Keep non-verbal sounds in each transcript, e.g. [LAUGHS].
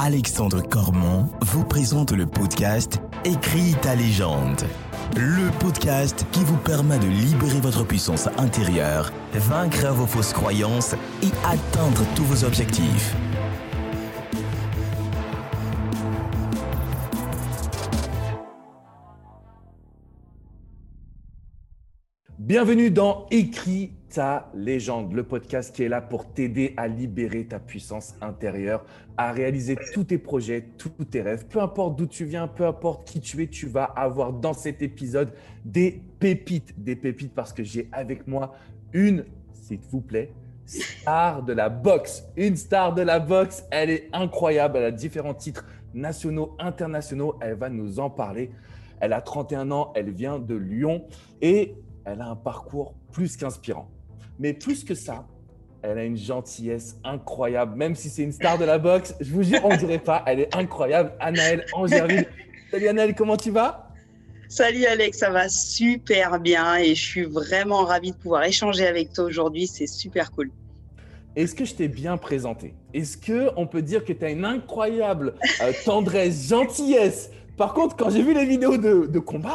Alexandre Cormon vous présente le podcast Écris ta légende. Le podcast qui vous permet de libérer votre puissance intérieure, vaincre vos fausses croyances et atteindre tous vos objectifs. Bienvenue dans Écris légende, le podcast qui est là pour t'aider à libérer ta puissance intérieure, à réaliser tous tes projets, tous tes rêves. Peu importe d'où tu viens, peu importe qui tu es, tu vas avoir dans cet épisode des pépites, des pépites parce que j'ai avec moi une, s'il vous plaît, star de la boxe. Une star de la boxe, elle est incroyable, elle a différents titres nationaux, internationaux, elle va nous en parler. Elle a 31 ans, elle vient de Lyon et elle a un parcours plus qu'inspirant. Mais plus que ça, elle a une gentillesse incroyable, même si c'est une star de la boxe. Je vous jure, on ne dirait pas. Elle est incroyable. Anaëlle Angerville. [LAUGHS] Salut Anaëlle, comment tu vas? Salut Alex, ça va super bien et je suis vraiment ravie de pouvoir échanger avec toi aujourd'hui. C'est super cool. Est-ce que je t'ai bien présenté? Est-ce qu'on peut dire que tu as une incroyable euh, tendresse, gentillesse? Par contre, quand j'ai vu les vidéos de, de combat,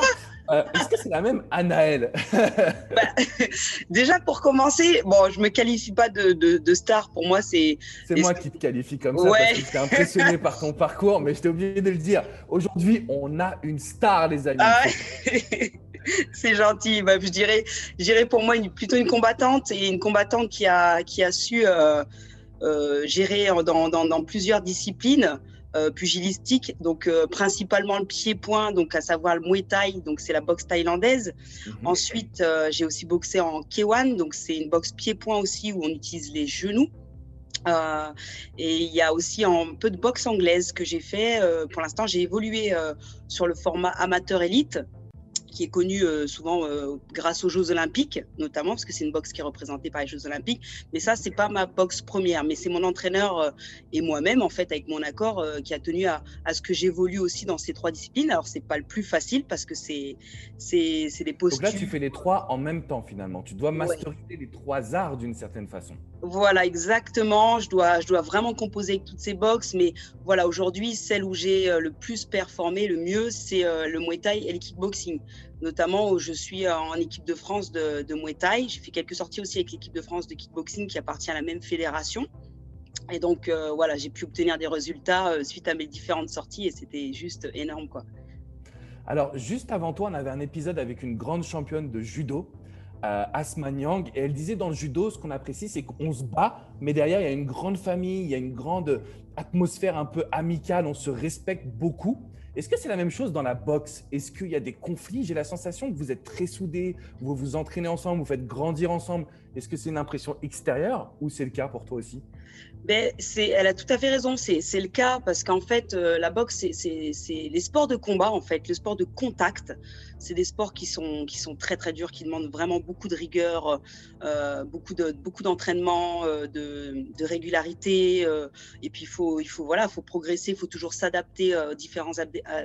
euh, est-ce que c'est la même Anaël [LAUGHS] bah, [LAUGHS] Déjà, pour commencer, bon, je me qualifie pas de, star. Pour moi, c'est. C'est moi qui te qualifie comme ça parce que j'étais impressionné par ton parcours, mais j'étais obligé de le dire. Aujourd'hui, on a une star, les amis. Ah [LAUGHS] c'est gentil. Bah, je dirais, je pour moi une, plutôt une combattante et une combattante qui a, qui a su euh, euh, gérer dans, dans, plusieurs disciplines. Euh, pugilistique, donc euh, principalement le pied-point, donc à savoir le Muay Thai, donc c'est la boxe thaïlandaise. Mhm. Ensuite, euh, j'ai aussi boxé en K1, donc c'est une boxe pied-point aussi où on utilise les genoux. et il y a aussi un peu de boxe anglaise que j'ai fait. pour l'instant, j'ai évolué sur le format amateur élite qui est connu euh, souvent euh, grâce aux Jeux Olympiques, notamment parce que c'est une boxe qui est représentée par les Jeux Olympiques. Mais ça, c'est pas ma boxe première, mais c'est mon entraîneur euh, et moi-même, en fait, avec mon accord, qui a tenu à, à ce que j'évolue aussi dans ces trois disciplines. Alors, c'est pas le plus facile parce que c'est c'est des postures. Donc là, tu fais les trois en même temps finalement. Tu dois masteriser les trois arts d'une certaine façon. Voilà, exactement. Je dois, je dois vraiment composer avec toutes ces boxes. Mais voilà, aujourd'hui, celle où j'ai le plus performé, le mieux, c'est le Muay Thai et le kickboxing notamment où je suis en équipe de France de, de Muay Thai. J'ai fait quelques sorties aussi avec l'équipe de France de kickboxing qui appartient à la même fédération. Et donc, euh, voilà, j'ai pu obtenir des résultats euh, suite à mes différentes sorties et c'était juste énorme, quoi. Alors, juste avant toi, on avait un épisode avec une grande championne de judo, euh, Asma Nyang, et elle disait dans le judo, ce qu'on apprécie, c'est qu'on se bat, mais derrière, il y a une grande famille, il y a une grande atmosphère un peu amicale, on se respecte beaucoup. Est-ce que c'est la même chose dans la boxe? Est-ce qu'il y a des conflits? J'ai la sensation que vous êtes très soudés, vous vous entraînez ensemble, vous faites grandir ensemble. Est-ce que c'est une impression extérieure ou c'est le cas pour toi aussi? Ben, elle a tout à fait raison, c'est le cas parce qu'en fait, euh, la boxe, c'est les sports de combat, en fait, le sport de contact. C'est des sports qui sont, qui sont très, très durs, qui demandent vraiment beaucoup de rigueur, euh, beaucoup d'entraînement, beaucoup euh, de, de, régularité. et puis, il faut, il faut, voilà, faut progresser, il faut toujours s'adapter aux différents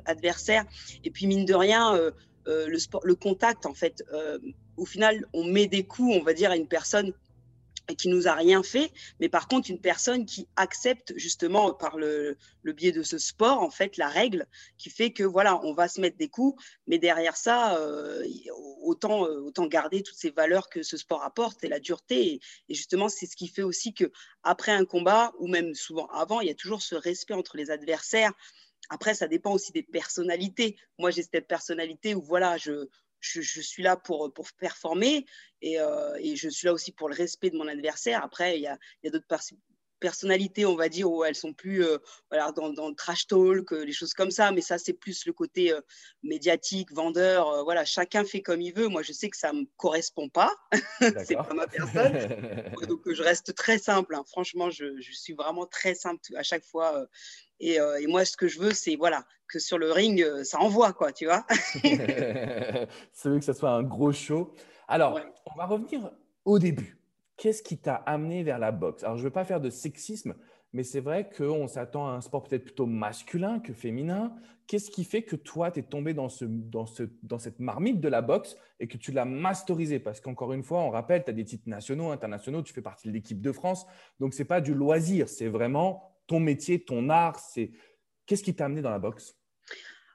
adversaires. Et puis, mine de rien, le, sport, le contact, en fait, au final, on met des coups, on va dire, à une personne qui nous a rien fait, mais par contre une personne qui accepte justement par le, biais de ce sport en fait la règle qui fait que voilà on va se mettre des coups, mais derrière ça euh, autant euh, autant garder toutes ces valeurs que ce sport apporte et la dureté et, justement c'est ce qui fait aussi que après un combat ou même souvent avant il y a toujours ce respect entre les adversaires. Après ça dépend aussi des personnalités. Moi j'ai cette personnalité où voilà je je, suis là pour, pour performer et, euh, et, je suis là aussi pour le respect de mon adversaire. Après, il y a, y a d'autres personnalités, on va dire, où elles sont plus euh, voilà, dans, dans, le trash talk, les choses comme ça. Mais ça, c'est plus le côté euh, médiatique, vendeur. voilà, chacun fait comme il veut. Moi, je sais que ça ne me correspond pas. [LAUGHS] c'est pas ma personne. [LAUGHS] Donc, je reste très simple. Hein. Franchement, je, je, suis vraiment très simple à chaque fois. Et, et, moi, ce que je veux, c'est voilà, que sur le ring, ça envoie, quoi, tu vois. [LAUGHS] c'est veux que ça soit un gros show. Alors, on va revenir au début. Qu'est-ce qui t'a amené vers la boxe? Alors, je ne veux pas faire de sexisme, mais c'est vrai qu'on s'attend à un sport peut-être plutôt masculin que féminin. Qu'est-ce qui fait que toi, tu es tombé dans, ce, dans, ce, dans cette marmite de la boxe et que tu l'as masterisé? Parce qu'encore une fois, on rappelle, tu as des titres nationaux, internationaux, tu fais partie de l'équipe de France. Donc, ce n'est pas du loisir, c'est vraiment ton métier, ton art. C'est Qu'est-ce qui t'a amené dans la boxe?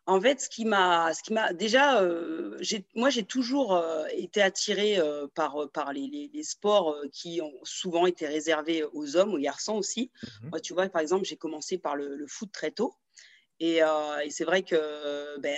En fait, ce qui m'a, ce qui m'a déjà, euh, moi j'ai toujours euh, été attirée euh, par, par les, les, sports qui ont souvent été réservés aux hommes, aux garçons aussi. Mhm. Moi, tu vois, par exemple, j'ai commencé par le, foot très tôt, et, et c'est vrai que ben,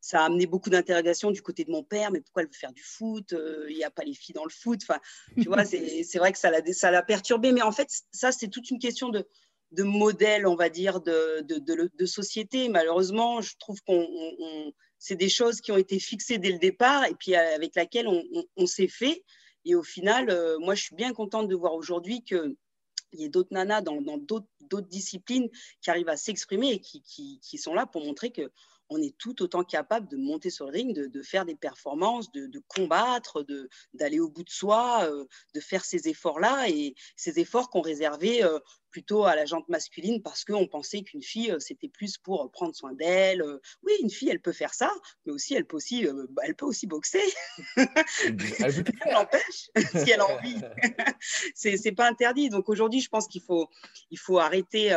ça a amené beaucoup d'interrogations du côté de mon père, mais pourquoi elle veut faire du foot Il n'y a pas les filles dans le foot? Enfin, tu vois, c'est [LAUGHS] vrai que ça l'a, ça l'a perturbé, mais en fait, ça c'est toute une question de de modèle, on va dire, de, de, société. Malheureusement, je trouve qu'on c'est des choses qui ont été fixées dès le départ et puis euh, avec laquelle on, s'est fait. Et au final, euh, moi, je suis bien contente de voir aujourd'hui qu'il y ait d'autres nanas dans d'autres disciplines qui arrivent à s'exprimer et qui, qui, sont là pour montrer que on est tout autant capable de monter sur le ring, de, faire des performances, de, combattre, d'aller au bout de soi, euh, de faire ces efforts-là et ces efforts qu'on réservait euh, plutôt à la jante masculine parce qu'on pensait qu'une fille, euh, c'était plus pour prendre soin d'elle. oui, une fille, elle peut faire ça, mais aussi, elle peut aussi, bah, elle peut aussi boxer. elle l'empêche [LAUGHS] si elle a envie. [LAUGHS] c'est pas interdit. Donc aujourd'hui, je pense qu'il faut, il faut arrêter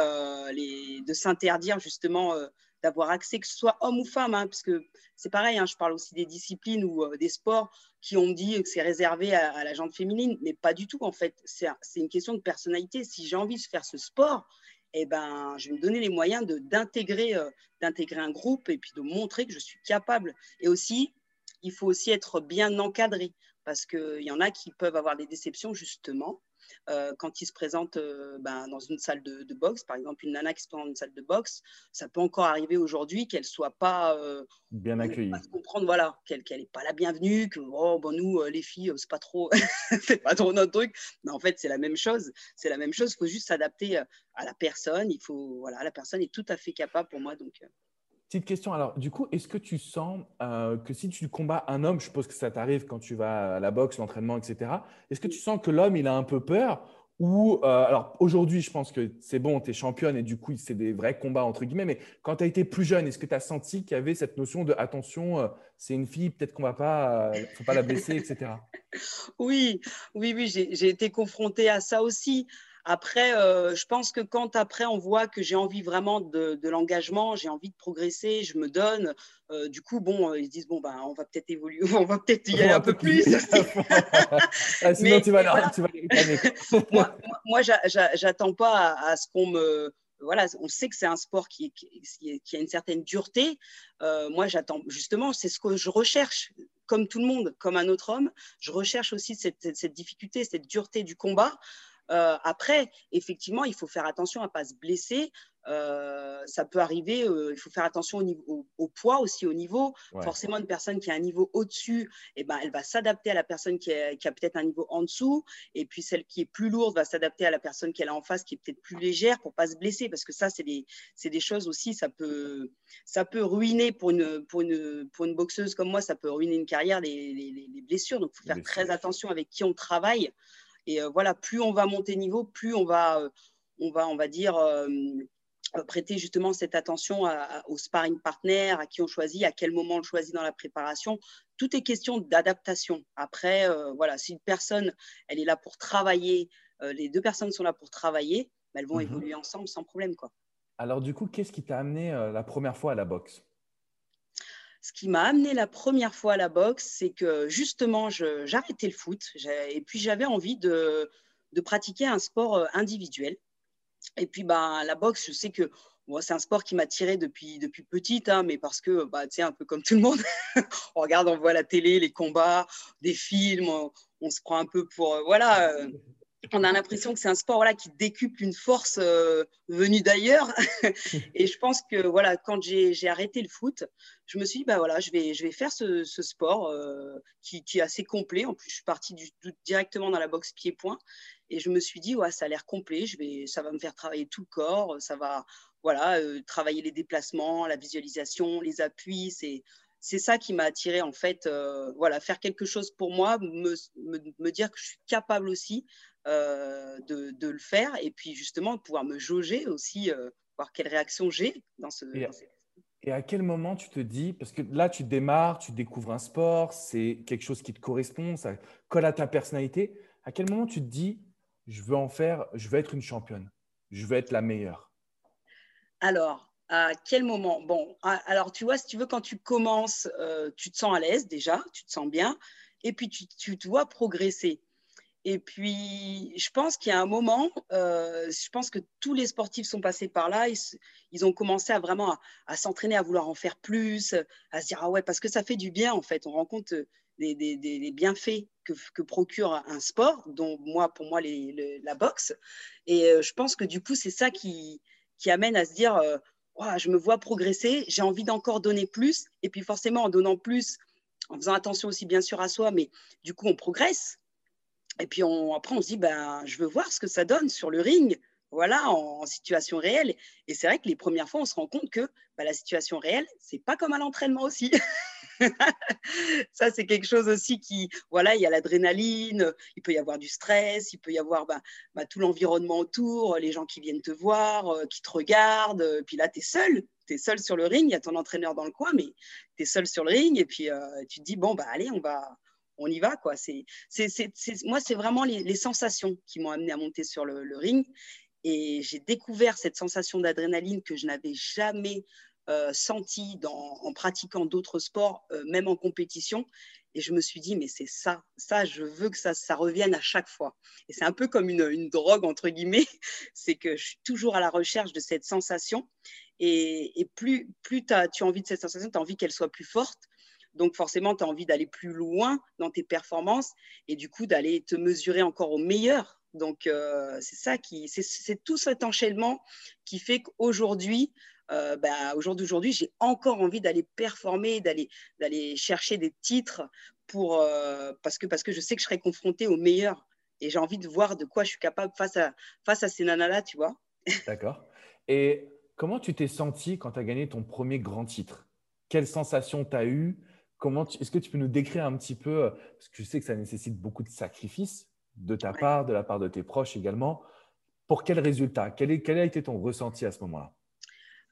les, de s'interdire justement d'avoir accès, que ce soit homme ou femme, hein, parce que c'est pareil, hein, je parle aussi des disciplines ou euh, des sports qui ont dit que c'est réservé à, la gente féminine, mais pas du tout en fait. C'est une question de personnalité. Si j'ai envie de faire ce sport, eh ben, je vais me donner les moyens d'intégrer euh, d'intégrer un groupe et puis de montrer que je suis capable. Et aussi, il faut aussi être bien encadré parce qu'il y en a qui peuvent avoir des déceptions justement euh, quand ils se présentent euh, ben, dans une salle de, boxe, par exemple une nana qui se présente dans une salle de boxe, ça peut encore arriver aujourd'hui qu'elle soit pas euh, bien accueillie, comprendre voilà qu'elle n'est pas la bienvenue, que oh, bon nous les filles c'est pas trop [LAUGHS] c'est pas trop notre truc, mais en fait c'est la même chose, c'est la même chose, il faut juste s'adapter à la personne, il faut voilà la personne est tout à fait capable pour moi. Donc Petite question, alors du coup, est-ce que tu sens euh, que si tu combats un homme, je suppose que ça t'arrive quand tu vas à la boxe, l'entraînement, etc., est-ce que tu sens que l'homme, il a un peu peur ou, euh, alors aujourd'hui, je pense que c'est bon, tu es championne et du coup, c'est des vrais combats, entre guillemets, mais quand tu as été plus jeune, est-ce que tu as senti qu'il y avait cette notion de attention, euh, c'est une fille, peut-être qu'on va pas, faut pas la blesser, etc. [LAUGHS] Oui, oui, oui, j'ai été confrontée à ça aussi. Après, euh, je pense que quand après on voit que j'ai envie vraiment de, l'engagement, j'ai envie de progresser, je me donne. Euh, du coup, bon, euh, ils se disent bon ben, on va peut-être évoluer, [LAUGHS] on va peut-être y aller un peu plus. [LAUGHS] [LAUGHS] Ah, sinon, tu vas, voilà. tu vas moi, moi j'attends pas à, ce qu'on me voilà, on sait que c'est un sport qui, qui, a une certaine dureté. moi, j'attends justement, c'est ce que je recherche, comme tout le monde, comme un autre homme. Je recherche aussi cette, cette difficulté, cette dureté du combat. Euh, après, effectivement, il faut faire attention à ne pas se blesser. Euh, ça peut arriver, euh, il faut faire attention au, niveau, au, poids aussi, au niveau. Forcément, une personne qui a un niveau au-dessus, eh ben, elle va s'adapter à la personne qui, a peut-être un niveau en dessous. Et puis, celle qui est plus lourde va s'adapter à la personne qu'elle a en face, qui est peut-être plus légère pour pas se blesser. Parce que ça, c'est des, des, choses aussi, ça peut, ça peut ruiner pour une, pour, une, pour une boxeuse comme moi, ça peut ruiner une carrière, les, les, les blessures. Donc, il faut faire très attention avec qui on travaille. Et euh, voilà, plus on va monter niveau, plus on va, euh, on va, on va dire, euh, prêter justement cette attention au sparring partner, à qui on choisit, à quel moment on le choisit dans la préparation. Tout est question d'adaptation. Après, voilà, si une personne, elle est là pour travailler, les deux personnes sont là pour travailler, bah, elles vont mhm. évoluer ensemble sans problème. Quoi. Alors du coup, qu'est-ce qui t'a amené la première fois à la boxe? Ce qui m'a amené la première fois à la boxe, c'est que justement, j'arrêtais le foot et puis j'avais envie de, pratiquer un sport euh, individuel. Et puis, bah, la boxe, je sais que c'est un sport qui m'a tiré depuis, depuis petite, hein, mais parce que, bah, un peu comme tout le monde, [LAUGHS] on regarde, on voit la télé, les combats, des films, on, se prend un peu pour. Euh, voilà. Euh, on a l'impression que c'est un sport voilà, qui décuple une force euh, venue d'ailleurs. [LAUGHS] et je pense que voilà, quand j'ai arrêté le foot, je me suis dit, bah, voilà, je, vais, je vais faire ce, sport euh, qui, est assez complet. En plus, je suis partie du, directement dans la boxe pied-point. Et je me suis dit, ouais, ça a l'air complet, je vais, ça va me faire travailler tout le corps, ça va voilà, euh, travailler les déplacements, la visualisation, les appuis. C'est c'est ça qui m'a attiré en fait. voilà, faire quelque chose pour moi, me, me, dire que je suis capable aussi euh, de, le faire et puis justement pouvoir me jauger aussi, euh, voir quelle réaction j'ai dans ce. Et à, quel moment tu te dis, parce que là tu démarres, tu découvres un sport, c'est quelque chose qui te correspond, ça colle à ta personnalité. À quel moment tu te dis, je veux en faire, je veux être une championne je veux être la meilleure? Alors, à quel moment? Bon, alors tu vois, si tu veux, quand tu commences, euh, tu te sens à l'aise déjà, tu te sens bien, et puis tu, tu te vois progresser. Et puis, je pense qu'il y a un moment, euh, je pense que tous les sportifs sont passés par là. Ils, ont commencé à vraiment à, s'entraîner, à vouloir en faire plus, à se dire ah ouais, parce que ça fait du bien en fait. On rencontre des, des, bienfaits que, procure un sport, dont moi, pour moi, la boxe. Et euh, je pense que du coup, c'est ça qui, qui amène à se dire euh, je me vois progresser, j'ai envie d'encore donner plus. Et puis forcément, en donnant plus, en faisant attention aussi bien sûr à soi, mais du coup, on progresse et puis après, on se dit, ben, je veux voir ce que ça donne sur le ring, voilà, en, situation réelle. Et c'est vrai que les premières fois, on se rend compte que ben, la situation réelle, c'est pas comme à l'entraînement aussi. [LAUGHS] ça, c'est quelque chose aussi qui, voilà, il y a l'adrénaline, il peut y avoir du stress, il peut y avoir ben, tout l'environnement autour, les gens qui viennent te voir, euh, qui te regardent. Puis là, tu es seul, tu es seul sur le ring, il y a ton entraîneur dans le coin, mais tu es seul sur le ring. Et puis, euh, tu te dis, bon, bah, allez, on va, on y va. Quoi. C'est, moi, c'est vraiment les, sensations qui m'ont amené à monter sur le, ring. Et j'ai découvert cette sensation d'adrénaline que je n'avais jamais euh, sentie en pratiquant d'autres sports, euh, même en compétition. Et je me suis dit, mais c'est ça, ça, je veux que ça, ça revienne à chaque fois. Et c'est un peu comme une, drogue, entre guillemets, [LAUGHS] c'est que je suis toujours à la recherche de cette sensation. Et, plus, plus tu as envie de cette sensation, tu as envie qu'elle soit plus forte, donc forcément, tu as envie d'aller plus loin dans tes performances et du coup d'aller te mesurer encore au meilleur. Donc euh, c'est ça qui, c'est tout cet enchaînement qui fait qu'aujourd'hui, euh, bah, aujourd'hui, j'ai encore envie d'aller performer, d'aller chercher des titres pour euh, parce que parce que je sais que je serai confrontée au meilleur et j'ai envie de voir de quoi je suis capable face à face à ces nanas là, tu vois. D'accord. Et comment tu t'es senti quand tu as gagné ton premier grand titre? Quelle sensation tu as eu est-ce que tu peux nous décrire un petit peu, euh, parce que je sais que ça nécessite beaucoup de sacrifices de ta part, de la part de tes proches également. Pour quel résultat? Quel, a été ton ressenti à ce moment-là?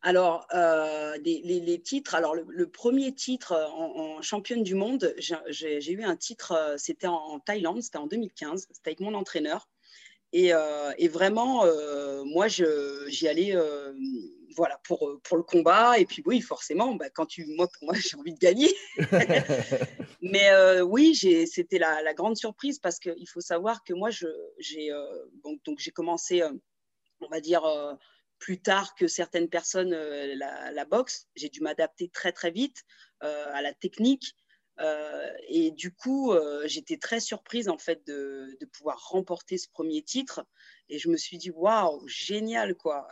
Alors, euh, les, titres, alors le, premier titre euh, en, championne du monde, j'ai eu un titre, c'était en, Thaïlande, c'était en 2015, c'était avec mon entraîneur. Et, vraiment, moi, j'y allais voilà, pour, euh, pour le combat. Et puis oui, forcément, bah, quand tu, moi, pour moi, [LAUGHS] j'ai envie de gagner. [LAUGHS] Mais euh, oui, c'était la, la, grande surprise parce qu'il faut savoir que moi, j'ai euh, donc, commencé, on va dire, plus tard que certaines personnes la, la, boxe. J'ai dû m'adapter très, très vite à la technique. Et du coup, j'étais très surprise en fait de, de, pouvoir remporter ce premier titre. Et je me suis dit, waouh, génial quoi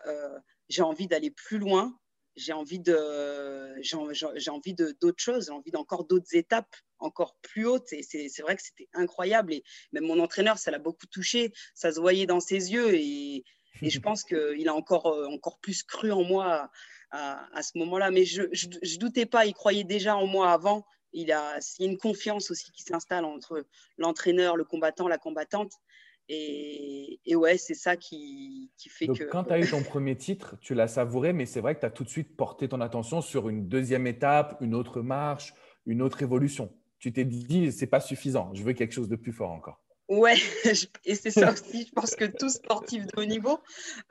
j'ai envie d'aller plus loin, j'ai envie de, j'ai envie de d'autres choses, j'ai envie d'encore d'autres étapes encore plus hautes. Et c'est vrai que c'était incroyable. Et même mon entraîneur, ça l'a beaucoup touché. Ça se voyait dans ses yeux. Et, et je [LAUGHS] pense qu'il a encore, euh, encore plus cru en moi à, à, ce moment-là. Mais je ne doutais pas, il croyait déjà en moi avant. Il, a, il y a une confiance aussi qui s'installe entre l'entraîneur, le combattant, la combattante. Et, ouais, c'est ça qui, fait Donc, que. Quand tu as eu ton premier titre, tu l'as savouré, mais c'est vrai que tu as tout de suite porté ton attention sur une deuxième étape, une autre marche, une autre évolution. Tu t'es dit, c'est pas suffisant, je veux quelque chose de plus fort encore. Ouais, [LAUGHS] et c'est ça aussi, je pense que tout sportif de haut niveau,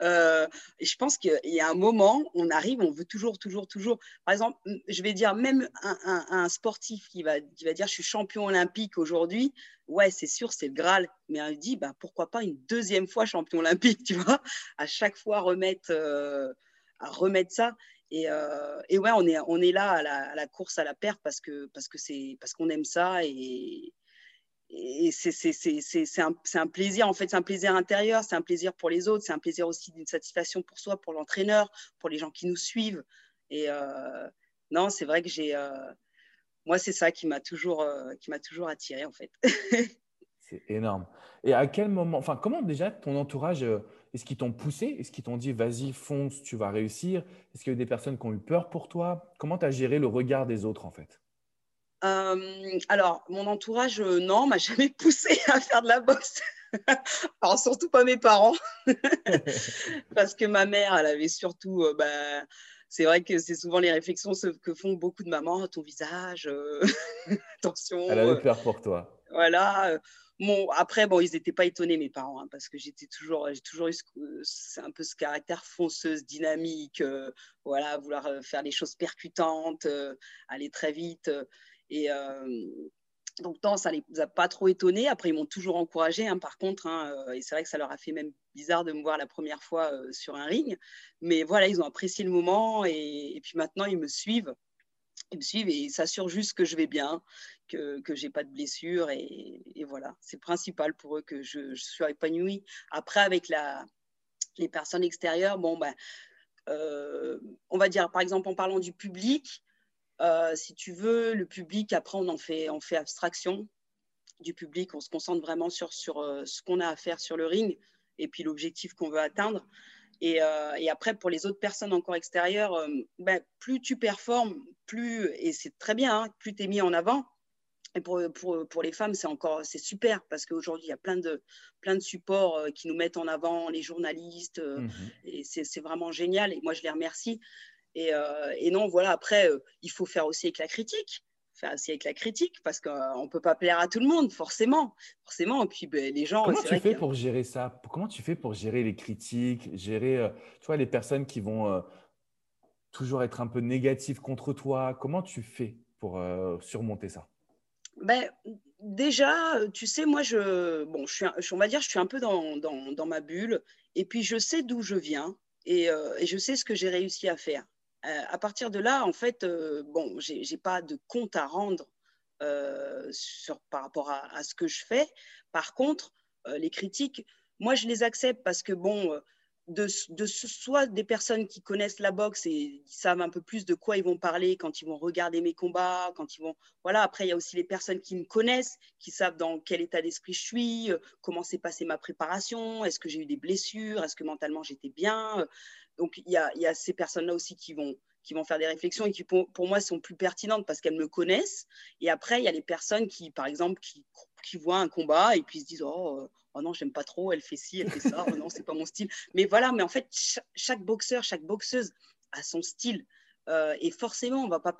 euh, je pense qu'il y a un moment, on arrive, on veut toujours, toujours, toujours. Par exemple, je vais dire, même un, sportif qui va, qui va dire, je suis champion olympique aujourd'hui, ouais, c'est sûr, c'est le Graal, mais il dit, bah, pourquoi pas une deuxième fois champion olympique, [LAUGHS] tu vois, à chaque fois remettre, euh, à remettre ça. Et, euh, et, ouais, on est, on est là à la, course à la perte parce que parce que c'est parce qu'on aime ça et, et c'est un, plaisir, en fait, c'est un plaisir intérieur, c'est un plaisir pour les autres, c'est un plaisir aussi d'une satisfaction pour soi, pour l'entraîneur, pour les gens qui nous suivent. Et euh, non, c'est vrai que j'ai. Euh, moi, c'est ça qui m'a toujours, euh, toujours attiré, en fait. [LAUGHS] c'est énorme. Et à quel moment, enfin, comment déjà ton entourage, est-ce qu'ils t'ont poussé? Est-ce qu'ils t'ont dit, vas-y, fonce, tu vas réussir? Est-ce qu'il y a eu des personnes qui ont eu peur pour toi? Comment tu as géré le regard des autres, en fait? Euh, alors, mon entourage, euh, non, m'a jamais [LAUGHS] poussé à faire de la boxe. [LAUGHS] alors, surtout pas mes parents. [LAUGHS] Parce que ma mère, elle avait surtout. Euh, bah, c'est vrai que c'est souvent les réflexions que font beaucoup de mamans ton visage, attention. Elle avait peur pour toi. Voilà. Bon, après, bon, ils n'étaient pas étonnés, mes parents, hein, parce que j'étais toujours, j'ai toujours eu ce, un peu ce caractère fonceuse, dynamique, euh, voilà, vouloir faire les choses percutantes, euh, aller très vite. Et donc, non, ça ne les a pas trop étonnés. Après, ils m'ont toujours encouragé, hein, par contre. Hein, et c'est vrai que ça leur a fait même bizarre de me voir la première fois sur un ring. Mais voilà, ils ont apprécié le moment et puis maintenant, ils me suivent ils me suivent et s'assurent juste que je vais bien, que je n'ai pas de blessures. Et, voilà, c'est principal pour eux que je, sois épanouie. Après, avec la, les personnes extérieures, bon, ben, euh, on va dire, par exemple, en parlant du public, euh, si tu veux, le public, après, on en fait, on fait abstraction du public. On se concentre vraiment sur, sur euh, ce qu'on a à faire sur le ring et puis l'objectif qu'on veut atteindre. Euh, et, après, pour les autres personnes encore extérieures, euh, ben, plus tu performes, plus, et c'est très bien, hein, plus tu es mis en avant. Et pour, pour, pour les femmes, c'est encore c'est super parce qu'aujourd'hui, il y a plein de, plein de supports euh, qui nous mettent en avant, les journalistes, mmh et c'est vraiment génial. Et moi, je les remercie. Et, et non, voilà, après, il faut faire aussi avec la critique faire aussi avec la critique parce qu'on ne peut pas plaire à tout le monde, forcément. forcément. Et puis ben, les gens. Comment tu fais pour gérer ça? Comment tu fais pour gérer les critiques, gérer euh, tu vois, les personnes qui vont euh, toujours être un peu négatives contre toi? Comment tu fais pour euh, surmonter ça? Ben, Déjà, tu sais, moi, je, bon, je suis, on va dire, je suis un peu dans, dans, dans ma bulle et puis je sais d'où je viens et, et je sais ce que j'ai réussi à faire. Euh, à partir de là, en fait, euh, bon, j'ai n'ai pas de compte à rendre euh, par rapport à, ce que je fais. Par contre, les critiques, moi, je les accepte parce que, bon, de, de, soit des personnes qui connaissent la boxe et qui savent un peu plus de quoi ils vont parler quand ils vont regarder mes combats, quand ils vont voilà. Après, il y a aussi les personnes qui me connaissent, qui savent dans quel état d'esprit je suis, comment s'est passée ma préparation, est-ce que j'ai eu des blessures, est-ce que mentalement j'étais bien. Donc, il y a, ces personnes-là aussi qui vont, qui vont faire des réflexions et qui, pour, moi, sont plus pertinentes parce qu'elles me connaissent. Et après, il y a les personnes qui, par exemple, qui, voient un combat et puis se disent Oh, euh, oh non, j'aime pas trop, elle fait ci, elle fait ça, oh non, c'est pas mon style. Mais voilà, mais en fait, chaque, boxeur, chaque boxeuse a son style. Euh, et forcément, on va pas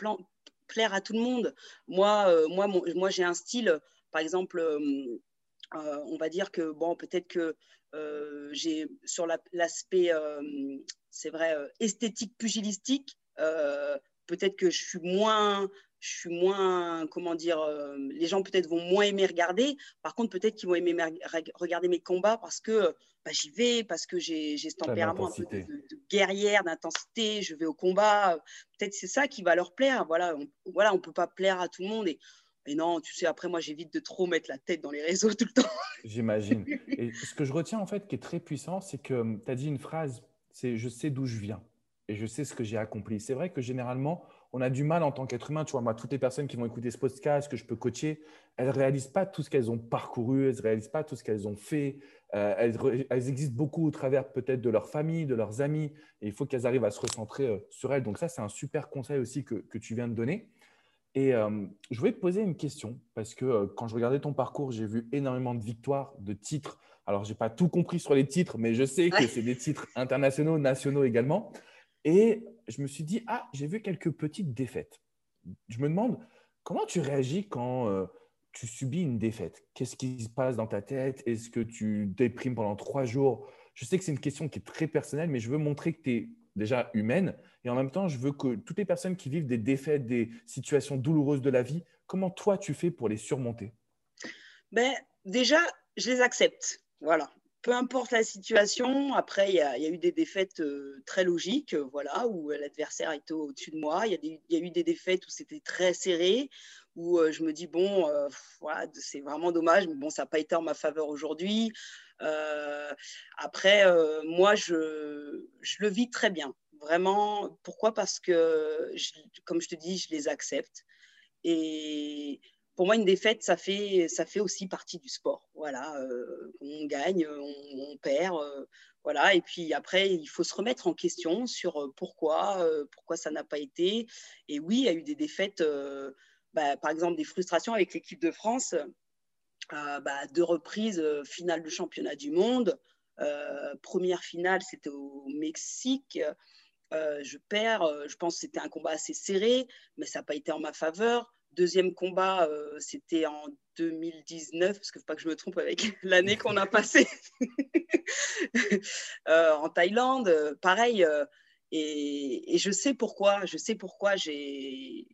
plaire à tout le monde. Moi, euh, moi, moi j'ai un style, par exemple, on va dire que, bon, peut-être que j'ai sur l'aspect c'est vrai, euh, esthétique pugilistique, euh, peut-être que je suis moins, je suis moins, comment dire, euh, les gens peut-être vont moins aimer regarder. Par contre, peut-être qu'ils vont aimer regarder mes combats parce que bah, j'y vais, parce que j'ai ce tempérament un peu de, guerrière, d'intensité. Je vais au combat. Peut-être c'est ça qui va leur plaire. Voilà, on, voilà, on peut pas plaire à tout le monde et et non, tu sais, après, moi, j'évite de trop mettre la tête dans les réseaux tout le temps. [LAUGHS] J'imagine. Et ce que je retiens, en fait, qui est très puissant, c'est que tu as dit une phrase c'est je sais d'où je viens et je sais ce que j'ai accompli. C'est vrai que généralement, on a du mal en tant qu'être humain. Tu vois, moi, toutes les personnes qui vont écouter ce podcast, que je peux coacher, elles ne réalisent pas tout ce qu'elles ont parcouru, elles ne réalisent pas tout ce qu'elles ont fait. Euh, elles, existent beaucoup au travers peut-être de leur famille, de leurs amis, et il faut qu'elles arrivent à se recentrer euh, sur elles. Donc ça, c'est un super conseil aussi que, tu viens de donner. Et euh, je voulais te poser une question, parce que quand je regardais ton parcours, j'ai vu énormément de victoires, de titres, alors, je n'ai pas tout compris sur les titres, mais je sais que c'est des titres internationaux, nationaux également. Et je me suis dit, ah, j'ai vu quelques petites défaites. Je me demande, comment tu réagis quand euh, tu subis une défaite? Qu'est-ce qui se passe dans ta tête? Est-ce que tu déprimes pendant trois jours? Je sais que c'est une question qui est très personnelle, mais je veux montrer que tu es déjà humaine. Et en même temps, je veux que toutes les personnes qui vivent des défaites, des situations douloureuses de la vie, comment toi tu fais pour les surmonter? Ben, Déjà, je les accepte. Voilà. Peu importe la situation, après, il y, a, eu des défaites euh, très logiques, euh, voilà, où l'adversaire était au-dessus de moi. Il y, a eu des défaites où c'était très serré, où euh, je me dis, bon, c'est vraiment dommage, mais bon, ça n'a pas été en ma faveur aujourd'hui. après, moi, je, le vis très bien. Vraiment, pourquoi? Parce que, comme je te dis, je les accepte. Et pour moi, une défaite, ça fait, ça fait aussi partie du sport. Voilà, euh, on gagne, on, perd, euh, voilà. Et puis après, il faut se remettre en question sur euh, pourquoi, pourquoi ça n'a pas été. Et oui, il y a eu des défaites, bah, par exemple des frustrations avec l'équipe de France. Bah, deux reprises, finale du championnat du monde. première finale, c'était au Mexique. Je perds. je pense que c'était un combat assez serré, mais ça n'a pas été en ma faveur Deuxième combat, c'était en 2019, parce qu'il ne faut pas que je me trompe avec [LAUGHS] l'année qu'on a passée [LAUGHS] en Thaïlande. pareil, et, je sais pourquoi, je sais pourquoi j'ai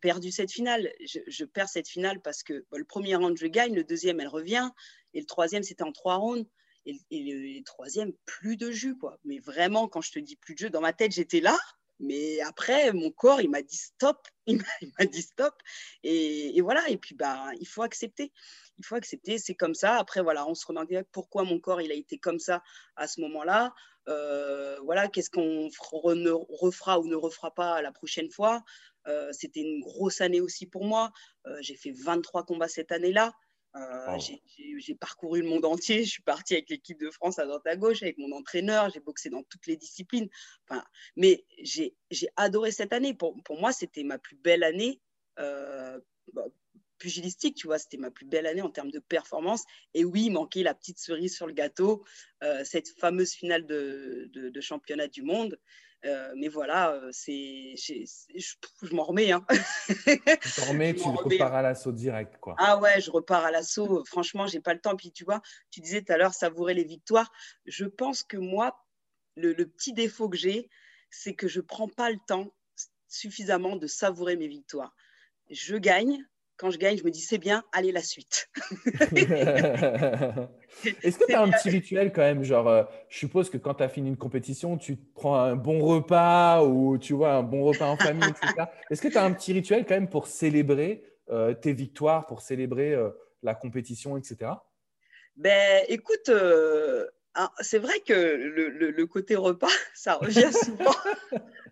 perdu cette finale. Je, perds cette finale parce que le premier round, je gagne, le deuxième, elle revient, et le troisième, c'était en trois rounds. Et, le, troisième, plus de jus, quoi. Mais vraiment, quand je te dis plus de jus, dans ma tête, j'étais là, mais après, mon corps, il m'a dit stop, [LAUGHS] il m'a dit stop. Et, voilà, et puis, bah, il faut accepter. Il faut accepter, c'est comme ça. Après, voilà, on se demandait pourquoi mon corps, il a été comme ça à ce moment-là. Euh, voilà, qu'est-ce qu'on refera ou ne refera pas la prochaine fois. Euh, c'était une grosse année aussi pour moi. Euh, j'ai fait 23 combats cette année-là. J'ai parcouru le monde entier. Je suis partie avec l'équipe de France à droite à gauche, avec mon entraîneur. J'ai boxé dans toutes les disciplines. Enfin, mais j'ai adoré cette année. Pour, pour moi, c'était ma plus belle année. Bah, pugilistique, tu vois, c'était ma plus belle année en termes de performance. Et oui, il manquait la petite cerise sur le gâteau, euh, cette fameuse finale de, de, championnat du monde. Euh, mais voilà, euh, c'est, je, je m'en remets. Hein. tu t'en remets, [LAUGHS] tu repars à l'assaut direct. Quoi. Ah ouais, je repars à l'assaut. Franchement, j'ai pas le temps. Puis tu vois, tu disais tout à l'heure savourer les victoires. Je pense que moi, le, le petit défaut que j'ai, c'est que je prends pas le temps suffisamment de savourer mes victoires. Je gagne, quand je gagne, je me dis c'est bien, allez la suite. [LAUGHS] Est-ce que tu as un petit rituel quand même Genre, euh, je suppose que quand tu as fini une compétition, tu prends un bon repas ou tu vois un bon repas en famille, etc. [LAUGHS] Est-ce que tu as un petit rituel quand même pour célébrer euh, tes victoires, pour célébrer euh, la compétition, etc. Ben, écoute, c'est vrai que le, côté repas, [LAUGHS] ça revient souvent.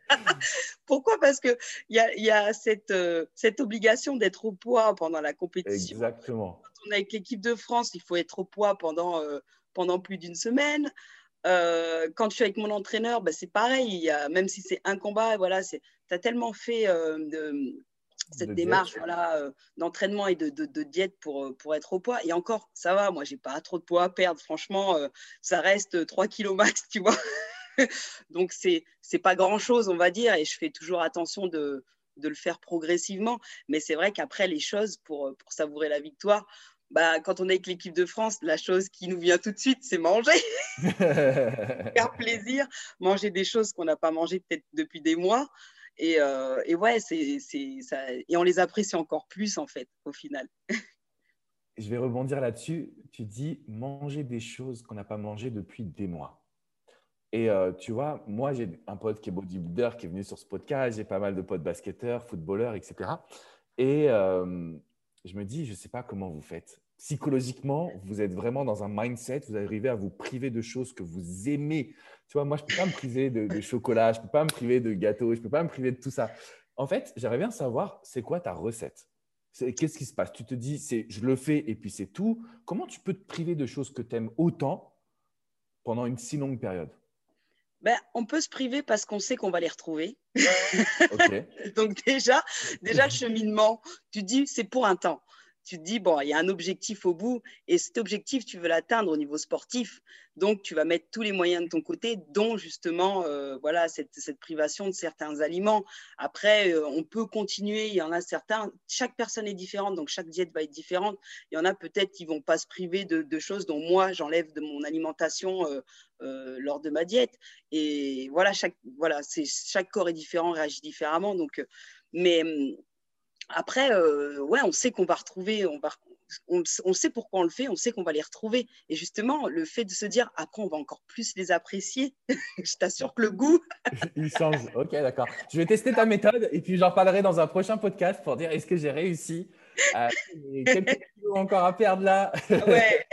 [LAUGHS] Pourquoi? Parce qu'il y a, y a cette, euh, cette obligation d'être au poids pendant la compétition. Exactement. Quand on est avec l'équipe de France, il faut être au poids pendant, euh, pendant plus d'une semaine. Euh, quand je suis avec mon entraîneur, bah, c'est pareil. Il y a, même si c'est un combat, voilà, tu as tellement fait de, cette démarche voilà, d'entraînement et de, de, diète pour, pour être au poids. Et encore, ça va, moi, j'ai pas trop de poids à perdre. Franchement, ça reste 3 kilos max, tu vois. [LAUGHS] Donc, c'est n'est pas grand-chose, on va dire, et je fais toujours attention de, de le faire progressivement. Mais c'est vrai qu'après, les choses, pour, pour savourer la victoire, bah, quand on est avec l'équipe de France, la chose qui nous vient tout de suite, c'est manger. [LAUGHS] Faire plaisir, manger des choses qu'on n'a pas mangées peut-être depuis des mois. Et, euh, et ouais, c'est, ça, et on les apprécie encore plus, en fait, au final. Je vais rebondir là-dessus. Tu dis manger des choses qu'on n'a pas mangées depuis des mois. Et euh, tu vois, moi, j'ai un pote qui est bodybuilder qui est venu sur ce podcast. J'ai pas mal de potes basketteurs, footballeurs, etc. Et euh, je me dis, je ne sais pas comment vous faites. Psychologiquement, vous êtes vraiment dans un mindset, vous arrivez à vous priver de choses que vous aimez. Tu vois, moi, je ne peux pas me priver de, chocolat, je ne peux pas me priver de gâteau, je ne peux pas me priver de tout ça. En fait, j'aimerais bien savoir, c'est quoi ta recette? Qu'est-ce qui se passe? Tu te dis, c'est je le fais et puis c'est tout. Comment tu peux te priver de choses que tu aimes autant pendant une si longue période? Ben, on peut se priver parce qu'on sait qu'on va les retrouver. [LAUGHS] Donc déjà, déjà le cheminement, tu dis c'est pour un temps. Tu te dis, bon, il y a un objectif au bout et cet objectif, tu veux l'atteindre au niveau sportif. Donc, tu vas mettre tous les moyens de ton côté, dont justement euh, voilà, cette, privation de certains aliments. Après, euh, on peut continuer. Il y en a certains, chaque personne est différente, donc chaque diète va être différente. Il y en a peut-être qui vont pas se priver de, choses dont moi, j'enlève de mon alimentation euh, lors de ma diète. Et voilà, chaque, voilà, chaque corps est différent, réagit différemment. Donc, mais hum, après, euh, ouais, on sait qu'on va retrouver, on, va, on, sait pourquoi on le fait, on sait qu'on va les retrouver. Et justement, le fait de se dire, après, on va encore plus les apprécier, [LAUGHS] je t'assure que le goût. [LAUGHS] Il change. Ok, d'accord. Je vais tester ta méthode et puis j'en parlerai dans un prochain podcast pour dire est-ce que j'ai réussi? Euh, quelques kilos encore à perdre là. [LAUGHS] ouais,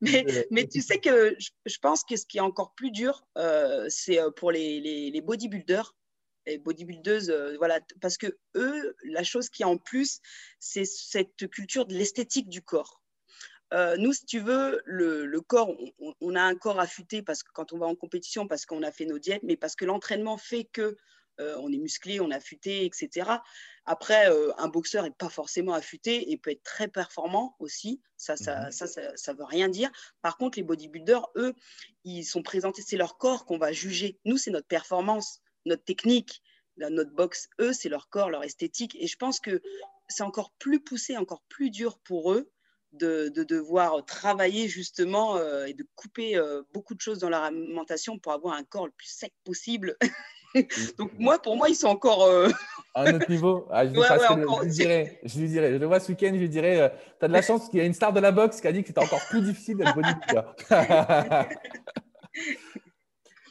mais, mais, tu sais que je, pense que ce qui est encore plus dur, euh, c'est euh, pour les, les, les, bodybuilders et bodybuildeuses, voilà, parce que eux, la chose qui en plus, c'est cette culture de l'esthétique du corps. nous, si tu veux, le, le corps, on, on, a un corps affûté parce que quand on va en compétition, parce qu'on a fait nos diètes, mais parce que l'entraînement fait que euh, on est musclé, on est affûté, etc. Après, euh, un boxeur n'est pas forcément affûté et peut être très performant aussi. Ça, ça, mhm. ça, veut rien dire. Par contre, les bodybuilders, eux, ils sont présentés, c'est leur corps qu'on va juger. Nous, c'est notre performance, notre technique, notre boxe. Eux, c'est leur corps, leur esthétique. Et je pense que c'est encore plus poussé, encore plus dur pour eux de, devoir travailler justement euh, et de couper euh, beaucoup de choses dans leur alimentation pour avoir un corps le plus sec possible. [LAUGHS] Donc moi, pour moi, ils sont encore... Euh, à un autre niveau ah, je, [LAUGHS] lui dirais, je lui dirais, je le vois ce week-end, je lui dirais, tu as de la chance qu'il y a une star de la boxe qui a dit que c'était encore plus difficile d'être bodybuilder. [LAUGHS]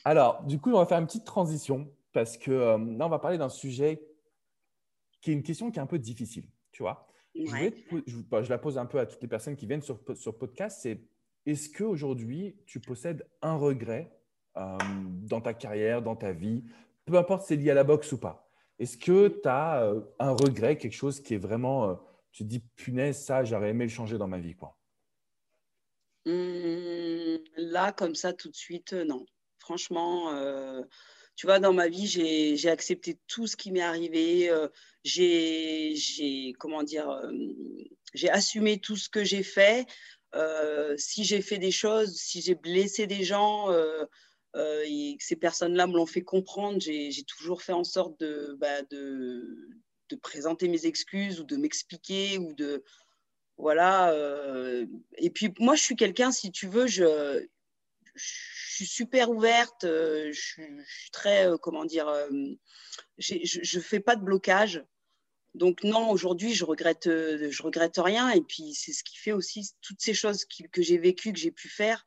Alors, du coup, on va faire une petite transition parce que là, on va parler d'un sujet qui est une question qui est un peu difficile, tu vois. Bah, je, la pose un peu à toutes les personnes qui viennent sur, sur podcast, c'est est-ce qu'aujourd'hui, tu possèdes un regret euh, dans ta carrière, dans ta vie, peu importe si c'est lié à la boxe ou pas? Est-ce que tu as euh, un regret, quelque chose qui est vraiment, euh, tu te dis, punaise, ça, j'aurais aimé le changer dans ma vie quoi? Mmh, Là, comme ça, tout de suite, non. Franchement, tu vois, dans ma vie, j'ai accepté tout ce qui m'est arrivé. Euh, j'ai, comment dire, euh, j'ai assumé tout ce que j'ai fait. Euh, si j'ai fait des choses, si j'ai blessé des gens, et que ces personnes-là me l'ont fait comprendre, j'ai toujours fait en sorte de, bah, de, de, présenter mes excuses ou de m'expliquer ou de voilà. et puis moi, je suis quelqu'un, si tu veux, je, je suis super ouverte, euh, je, suis, très, euh, comment dire, euh, je ne fais pas de blocage. Donc non, aujourd'hui, je regrette, je regrette rien. Et puis, c'est ce qui fait aussi toutes ces choses que j'ai vécues, que j'ai pu faire.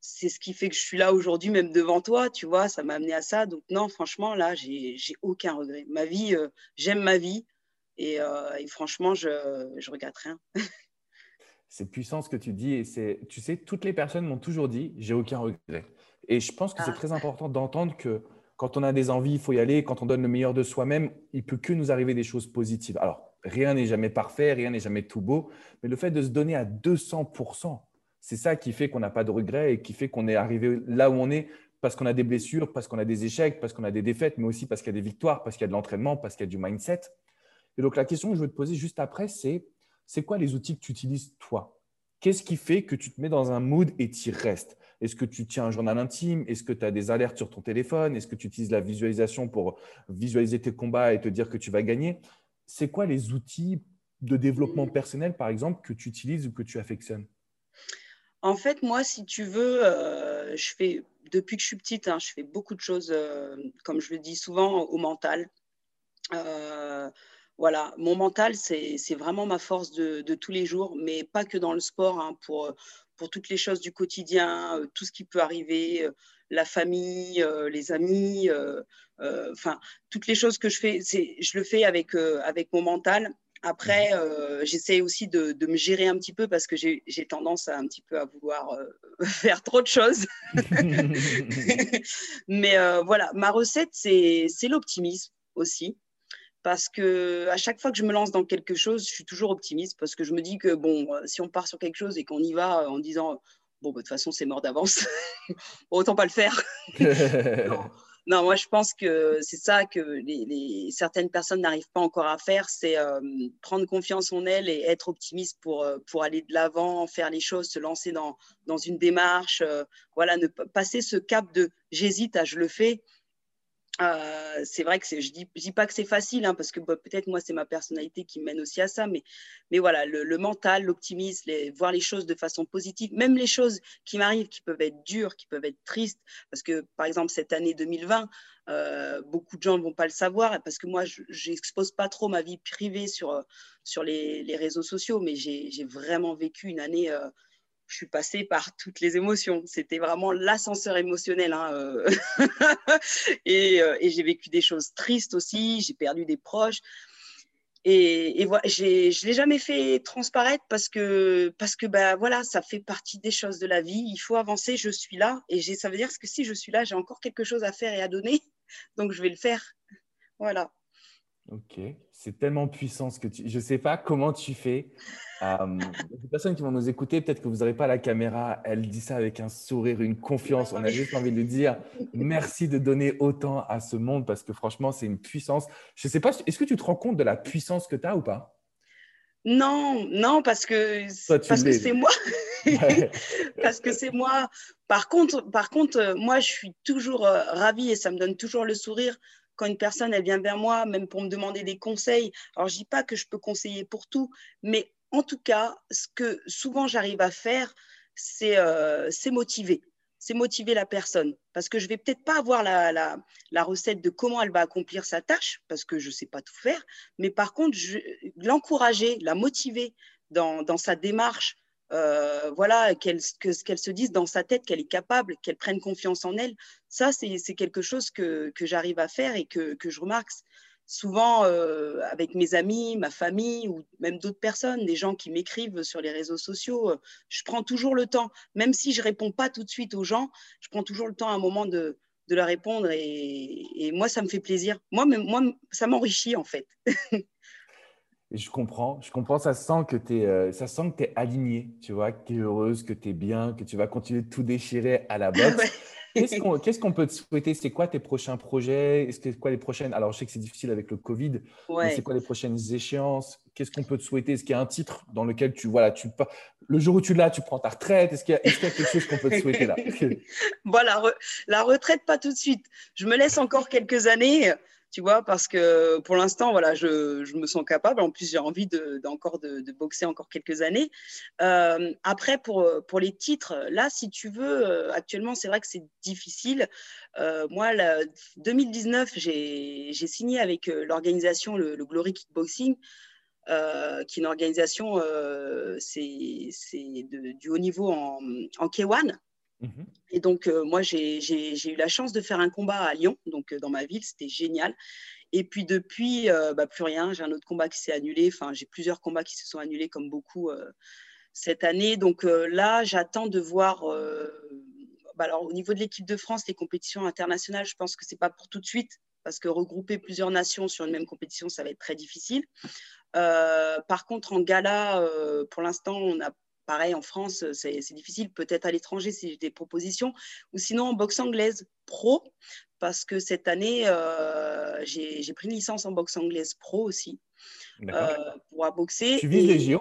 C'est ce qui fait que je suis là aujourd'hui, même devant toi, tu vois, ça m'a amené à ça. Donc non, franchement, là, j'ai aucun regret. Ma vie, j'aime ma vie. Et, et franchement, je ne regrette rien. [LAUGHS] c'est puissant ce que tu dis. Et c'est, tu sais, toutes les personnes m'ont toujours dit, j'ai aucun regret. Et je pense que c'est ah. très important d'entendre que quand on a des envies, il faut y aller. Quand on donne le meilleur de soi-même, il peut que nous arriver des choses positives. Alors, rien n'est jamais parfait, rien n'est jamais tout beau, mais le fait de se donner à 200%, c'est ça qui fait qu'on n'a pas de regrets et qui fait qu'on est arrivé là où on est parce qu'on a des blessures, parce qu'on a des échecs, parce qu'on a des défaites, mais aussi parce qu'il y a des victoires, parce qu'il y a de l'entraînement, parce qu'il y a du mindset. Et donc, la question que je veux te poser juste après, c'est c'est quoi les outils que tu utilises toi? Qu'est-ce qui fait que tu te mets dans un mood et tu y restes? Est-ce que tu tiens un journal intime? Est-ce que tu as des alertes sur ton téléphone? Est-ce que tu utilises la visualisation pour visualiser tes combats et te dire que tu vas gagner? C'est quoi les outils de développement personnel, par exemple, que tu utilises ou que tu affectionnes? En fait, moi, si tu veux, euh, je fais depuis que je suis petite, hein, je fais beaucoup de choses, euh, comme je le dis souvent, au mental. Euh, voilà, mon mental, c'est vraiment ma force de, tous les jours, mais pas que dans le sport, hein, pour, pour toutes les choses du quotidien, euh, tout ce qui peut arriver, euh, la famille, euh, les amis, enfin, toutes les choses que je fais, je le fais avec, avec mon mental. Après, mmh. j'essaie aussi de, de, me gérer un petit peu parce que j'ai tendance à un petit peu à vouloir [LAUGHS] faire trop de choses. [LAUGHS] [LAUGHS] Mais voilà, ma recette, c'est l'optimisme aussi parce que à chaque fois que je me lance dans quelque chose, je suis toujours optimiste parce que je me dis que bon, euh, si on part sur quelque chose et qu'on y va euh, en disant bon, bah, de toute façon, c'est mort d'avance, [LAUGHS] autant pas le faire. [LAUGHS] [LAUGHS] non. moi je pense que c'est ça que les, certaines personnes n'arrivent pas encore à faire, c'est euh, prendre confiance en elles et être optimiste pour, pour aller de l'avant, faire les choses, se lancer dans, dans une démarche, voilà, ne passer ce cap de j'hésite à je le fais euh, c'est vrai que je dis, dis pas que c'est facile, hein, parce que bah, peut-être moi c'est ma personnalité qui mène aussi à ça, mais, mais voilà, le, mental, l'optimisme, voir les choses de façon positive, même les choses qui m'arrivent, qui peuvent être dures, qui peuvent être tristes, parce que par exemple cette année 2020, euh, beaucoup de gens ne vont pas le savoir, parce que moi je n'expose pas trop ma vie privée sur, sur les, réseaux sociaux, mais j'ai vraiment vécu une année euh, je suis passée par toutes les émotions. C'était vraiment l'ascenseur émotionnel. Hein, euh. [LAUGHS] euh, et, j'ai vécu des choses tristes aussi. J'ai perdu des proches. Et, et voilà, je l'ai jamais fait transparaître parce que, parce que bah, voilà, ça fait partie des choses de la vie. Il faut avancer. Je suis là. Et ça veut dire que si je suis là, j'ai encore quelque chose à faire et à donner. Donc, je vais le faire. Voilà. Ok, c'est tellement puissant ce que tu. Je ne sais pas comment tu fais. Euh, [LAUGHS] les personnes qui vont nous écouter, peut-être que vous n'aurez pas la caméra. Elle dit ça avec un sourire, une confiance. On a juste envie de lui dire merci de donner autant à ce monde parce que franchement, c'est une puissance. Je ne sais pas, est-ce que tu te rends compte de la puissance que tu as ou pas? Non, non, parce que parce que c'est moi. [LAUGHS] [LAUGHS] parce que c'est moi. Par contre, par contre, moi, je suis toujours euh, ravie et ça me donne toujours le sourire quand une personne vient vers moi, même pour me demander des conseils, alors je dis pas que je peux conseiller pour tout, mais en tout cas, ce que souvent j'arrive à faire, c'est euh, motiver c'est motiver la personne. Parce que je vais peut-être pas avoir la, recette de comment elle va accomplir sa tâche, parce que je ne sais pas tout faire, mais par contre, l'encourager, la motiver dans sa démarche, euh, voilà, qu'elle se dise dans sa tête qu'elle est capable, qu'elle prenne confiance en elle. Ça, c'est quelque chose que, j'arrive à faire et que, je remarque souvent euh, avec mes amis, ma famille ou même d'autres personnes, des gens qui m'écrivent sur les réseaux sociaux, je prends toujours le temps, même si je réponds pas tout de suite aux gens, je prends toujours le temps à un moment de, leur répondre et, moi, ça me fait plaisir. Moi ça m'enrichit en fait. [LAUGHS] je comprends, je comprends, ça sent que tu es, euh, ça sent que es aligné, tu vois, que tu es heureuse, que tu es bien, que tu vas continuer de tout déchirer à la boxe. [LAUGHS] Qu'est-ce qu'on peut te souhaiter? C'est quoi tes prochains projets? C'est quoi les prochaines Alors, je sais que c'est difficile avec le Covid, mais c'est quoi les prochaines échéances? Qu'est-ce qu'on peut te souhaiter? Est-ce qu'il y a un titre dans lequel tu, voilà, tu, le jour où tu l'as, tu prends ta retraite? Est-ce qu'il y, a quelque chose qu'on peut te souhaiter là? [LAUGHS] Voilà, la retraite, pas tout de suite. Je me laisse encore quelques années tu vois, parce que pour l'instant, voilà, je, je, me sens capable. En plus, j'ai envie de, de, boxer encore quelques années. Euh, après, pour, pour les titres, là, si tu veux, euh, actuellement, c'est vrai que c'est difficile. Euh, moi, la, 2019, j'ai signé avec l'organisation le, Glory Kickboxing. Qui est une organisation, c'est du haut niveau en, en K1. Mhm. Et donc, euh, moi, j'ai eu la chance de faire un combat à Lyon, donc euh, dans ma ville, c'était génial. Et puis depuis, euh, bah, plus rien. J'ai un autre combat qui s'est annulé. Enfin, j'ai plusieurs combats qui se sont annulés, comme beaucoup cette année. Donc là, j'attends de voir. Bah, alors, au niveau de l'équipe de France, les compétitions internationales, je pense que c'est pas pour tout de suite, parce que regrouper plusieurs nations sur une même compétition, ça va être très difficile. par contre, en gala, pour l'instant, on a pareil, en France, c'est difficile. Peut-être à l'étranger, si j'ai des propositions. Ou sinon, en boxe anglaise pro, parce que cette année, euh, j'ai pris une licence en boxe anglaise pro aussi euh, pour boxer. Tu vises les JO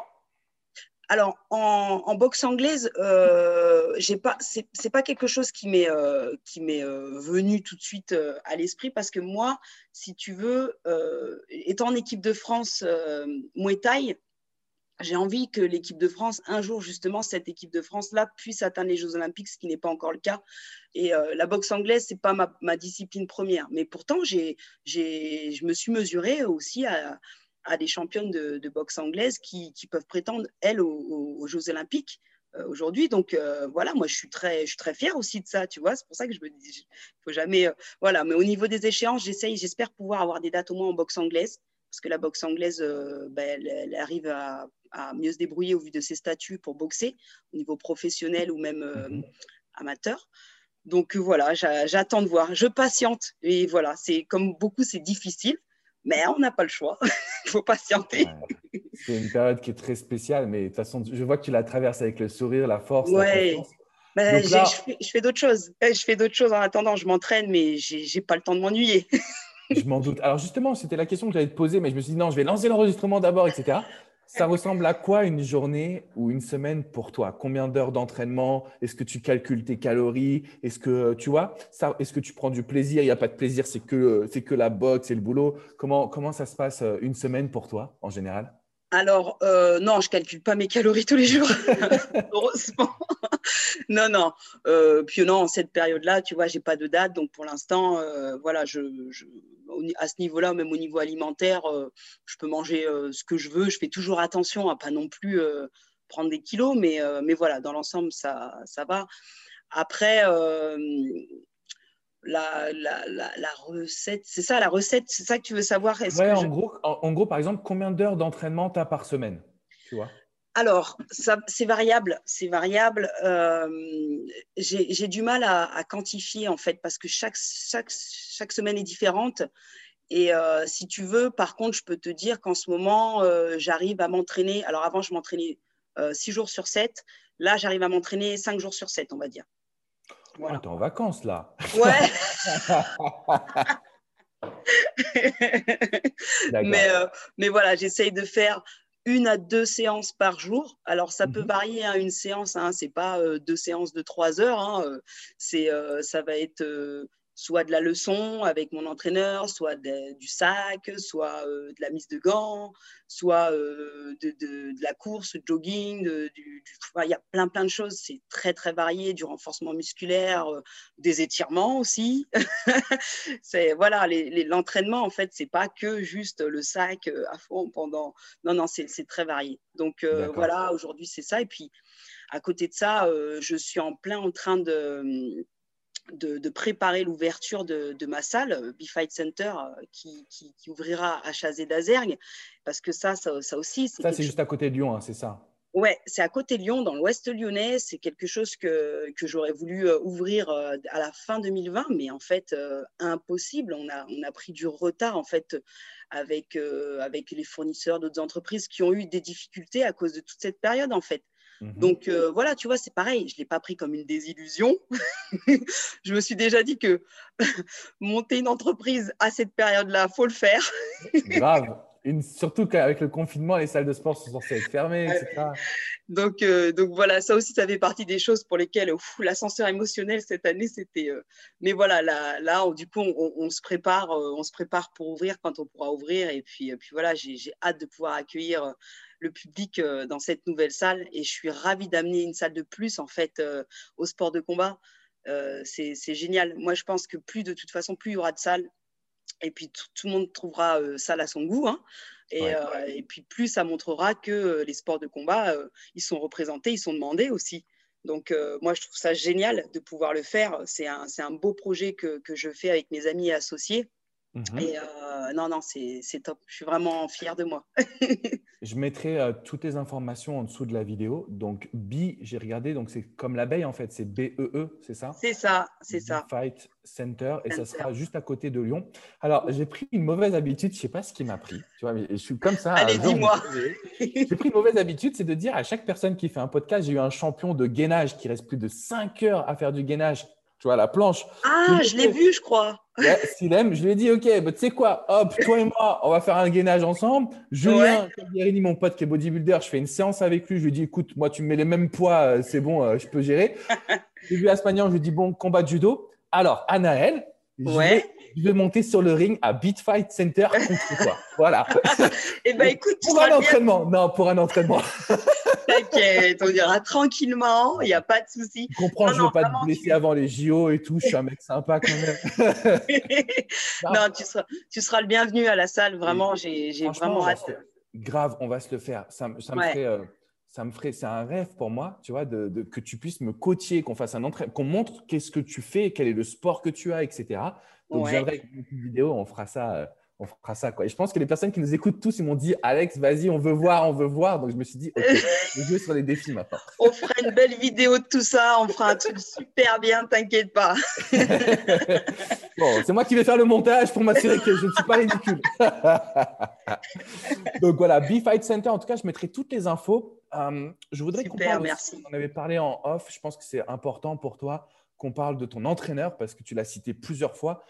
alors, en, boxe anglaise, euh, pas, c'est pas quelque chose qui m'est euh, qui m'est venu tout de suite à l'esprit parce que moi, si tu veux, étant en équipe de France Muay Thai, j'ai envie que l'équipe de France, un jour justement, cette équipe de France-là puisse atteindre les Jeux Olympiques, ce qui n'est pas encore le cas. Et euh, la boxe anglaise, c'est pas ma, discipline première. Mais pourtant, j'ai, je me suis mesurée aussi à, des championnes de, boxe anglaise qui, peuvent prétendre, elles, aux, Jeux Olympiques euh, aujourd'hui. Donc euh, voilà, moi, je suis, très, je suis très fière aussi de ça, tu vois. C'est pour ça que je me dis, il faut jamais... voilà, mais au niveau des échéances, j'espère pouvoir avoir des dates au moins en boxe anglaise parce que la boxe anglaise, ben, elle, arrive à, à mieux se débrouiller au vu de ses statuts pour boxer au niveau professionnel ou même euh, mhm. amateur. Donc euh, voilà, j'attends de voir. Je patiente et voilà, c'est comme beaucoup, c'est difficile, mais on n'a pas le choix. [LAUGHS] Il faut patienter. C'est une période qui est très spéciale, mais de toute façon, je vois que tu la traverses avec le sourire, la force, ouais. la je fais, je fais d'autres choses. Je fais d'autres choses en attendant. Je m'entraîne, mais j'ai pas le temps de m'ennuyer. [LAUGHS] je m'en doute. Alors justement, c'était la question que j'allais te poser, mais je me suis dit non, je vais lancer l'enregistrement d'abord, etc. Ça ressemble à quoi une journée ou une semaine pour toi? Combien d'heures d'entraînement? Est-ce que tu calcules tes calories? Est-ce que tu vois ça Est-ce que tu prends du plaisir? Il n'y a pas de plaisir, c'est que c'est que la boxe et le boulot. Comment comment ça se passe euh, une semaine pour toi en général? Alors, euh, non, je calcule pas mes calories tous les jours, [LAUGHS] heureusement. non, non. Euh, puis non, en cette période-là, tu vois, j'ai pas de date, donc pour l'instant, euh, voilà, je, à ce niveau-là, même au niveau alimentaire, je peux manger ce que je veux. Je fais toujours attention à pas non plus prendre des kilos, mais, mais voilà, dans l'ensemble, ça, ça va. Après, la, la, la, recette. C'est ça, la recette, c'est ça que tu veux savoir ouais, en, gros, en, gros, par exemple, combien d'heures d'entraînement tu as par semaine tu vois? Alors, c'est variable, c'est variable. Euh, j'ai du mal à, quantifier en fait parce que chaque, chaque, chaque semaine est différente. Et euh, si tu veux, par contre, je peux te dire qu'en ce moment, euh, j'arrive à m'entraîner. Alors avant, je m'entraînais six jours sur 7. Là, j'arrive à m'entraîner cinq jours sur 7, on va dire. Ah, t'es en vacances là. Ouais. [LAUGHS] mais, euh, mais voilà, j'essaye de faire une à deux séances par jour. Alors, ça peut mhm. varier, à hein, une séance, hein, c'est pas euh, deux séances de trois heures. Hein, euh, c'est, ça va être soit de la leçon avec mon entraîneur, soit du sac, soit euh, de la mise de gants, soit euh, de, la course, jogging, du, il y a plein plein de choses. C'est très très varié, du renforcement musculaire, euh, des étirements aussi. [LAUGHS] c'est voilà, l'entraînement en fait, c'est pas que juste le sac à fond pendant. Non non, c'est très varié. Donc voilà, aujourd'hui c'est ça. Et puis à côté de ça, je suis en plein en train de de, préparer l'ouverture de, ma salle, euh, B-Fight Center, euh, qui, ouvrira à Chazé d'Azergue, parce que ça, ça, aussi. Ça, c'est juste à côté de Lyon, hein, c'est ça Ouais, c'est à côté de Lyon, dans l'ouest lyonnais. C'est quelque chose que, j'aurais voulu euh, ouvrir à la fin 2020, mais en fait, impossible. On a, on a pris du retard, en fait, avec, avec les fournisseurs d'autres entreprises qui ont eu des difficultés à cause de toute cette période, en fait. Mmh Donc euh, voilà, tu vois, c'est pareil, je ne l'ai pas pris comme une désillusion. [LAUGHS] je me suis déjà dit que [LAUGHS] monter une entreprise à cette période-là, il faut le faire. Grave. surtout qu'avec le confinement, les salles de sport sont censées être fermées, etc. [LAUGHS] Donc, euh, donc voilà, ça aussi, ça fait partie des choses pour lesquelles l'ascenseur émotionnel cette année, c'était. Euh, mais voilà, là, là du coup, on, se prépare, on se prépare pour ouvrir quand on pourra ouvrir. Et puis, puis voilà, j'ai hâte de pouvoir accueillir le public euh, dans cette nouvelle salle et je suis ravie d'amener une salle de plus en fait euh, au sport de combat. Euh, c'est génial. Moi, je pense que plus de toute façon, plus il y aura de salles et puis tout, le monde trouvera salle à son goût. Hein. Et, et, puis plus ça montrera que les sports de combat, ils sont représentés, ils sont demandés aussi. Donc moi, je trouve ça génial de pouvoir le faire. C'est un, un, beau projet que, que, je fais avec mes amis et associés. Mmh et euh, non, non, c'est top. Je suis vraiment fière de moi. [LAUGHS] je mettrai euh, toutes les informations en dessous de la vidéo. Donc, B, j'ai regardé, donc c'est comme l'abeille en fait, c'est B-E-E, -E, c'est ça? C'est ça, c'est ça. Fight Center, et ça sera juste à côté de Lyon. Alors, j'ai pris une mauvaise habitude, je ne sais pas ce qui m'a pris. Tu vois, mais je suis comme ça. Allez, dis-moi. J'ai pris une mauvaise habitude, c'est de dire à chaque personne qui fait un podcast, j'ai eu un champion de gainage qui reste plus de 5 heures à faire du gainage tu vois, la planche. Ah, je l'ai vu, je crois. [LAUGHS] Ouais, s'il aime, je lui ai dit, OK, bah, tu sais quoi, hop, toi et moi, on va faire un gainage ensemble. Julien ouais. mon pote qui est bodybuilder, je fais une séance avec lui. Je lui dis, écoute, moi, tu me mets les mêmes poids, euh, c'est bon, euh, je peux gérer. J'ai vu Aspagnan, je lui dis, bon, combat de judo. Alors, Anaël, ouais je vais monter sur le ring à Beat Fight Center contre toi. Voilà. Et [LAUGHS] eh ben écoute, pour un entraînement. Non, pour un entraînement. [LAUGHS] T'inquiète, on ira tranquillement, il n'y a pas de souci. Tu comprends, je ne veux pas te blesser avant les JO et tout, je suis un mec sympa quand même. [LAUGHS] non, tu seras, tu seras le bienvenu à la salle, vraiment, j'ai vraiment hâte. Grave, on va se le faire. Ça, ça me ferait. Euh, ça me ferait, c'est un rêve pour moi, tu vois, de, que tu puisses me coacher, qu'on fasse un entraînement, qu'on montre qu'est-ce que tu fais, quel est le sport que tu as, etc. Donc, ouais. avec une vidéo, on fera ça. On fera ça. Quoi. Et je pense que les personnes qui nous écoutent tous, ils m'ont dit Alex, vas-y, on veut voir, on veut voir. Donc je me suis dit, ok, je vais jouer sur les défis maintenant. On fera une belle vidéo de tout ça, on fera un truc super bien, t'inquiète pas. [LAUGHS] bon, c'est moi qui vais faire le montage pour m'assurer que je ne suis pas ridicule. [LAUGHS] Donc voilà, B-Fight Center, en tout cas, je mettrai toutes les infos. Euh, je voudrais qu'on parle. Merci. on avait parlé en off, je pense que c'est important pour toi qu'on parle de ton entraîneur parce que tu l'as cité plusieurs fois.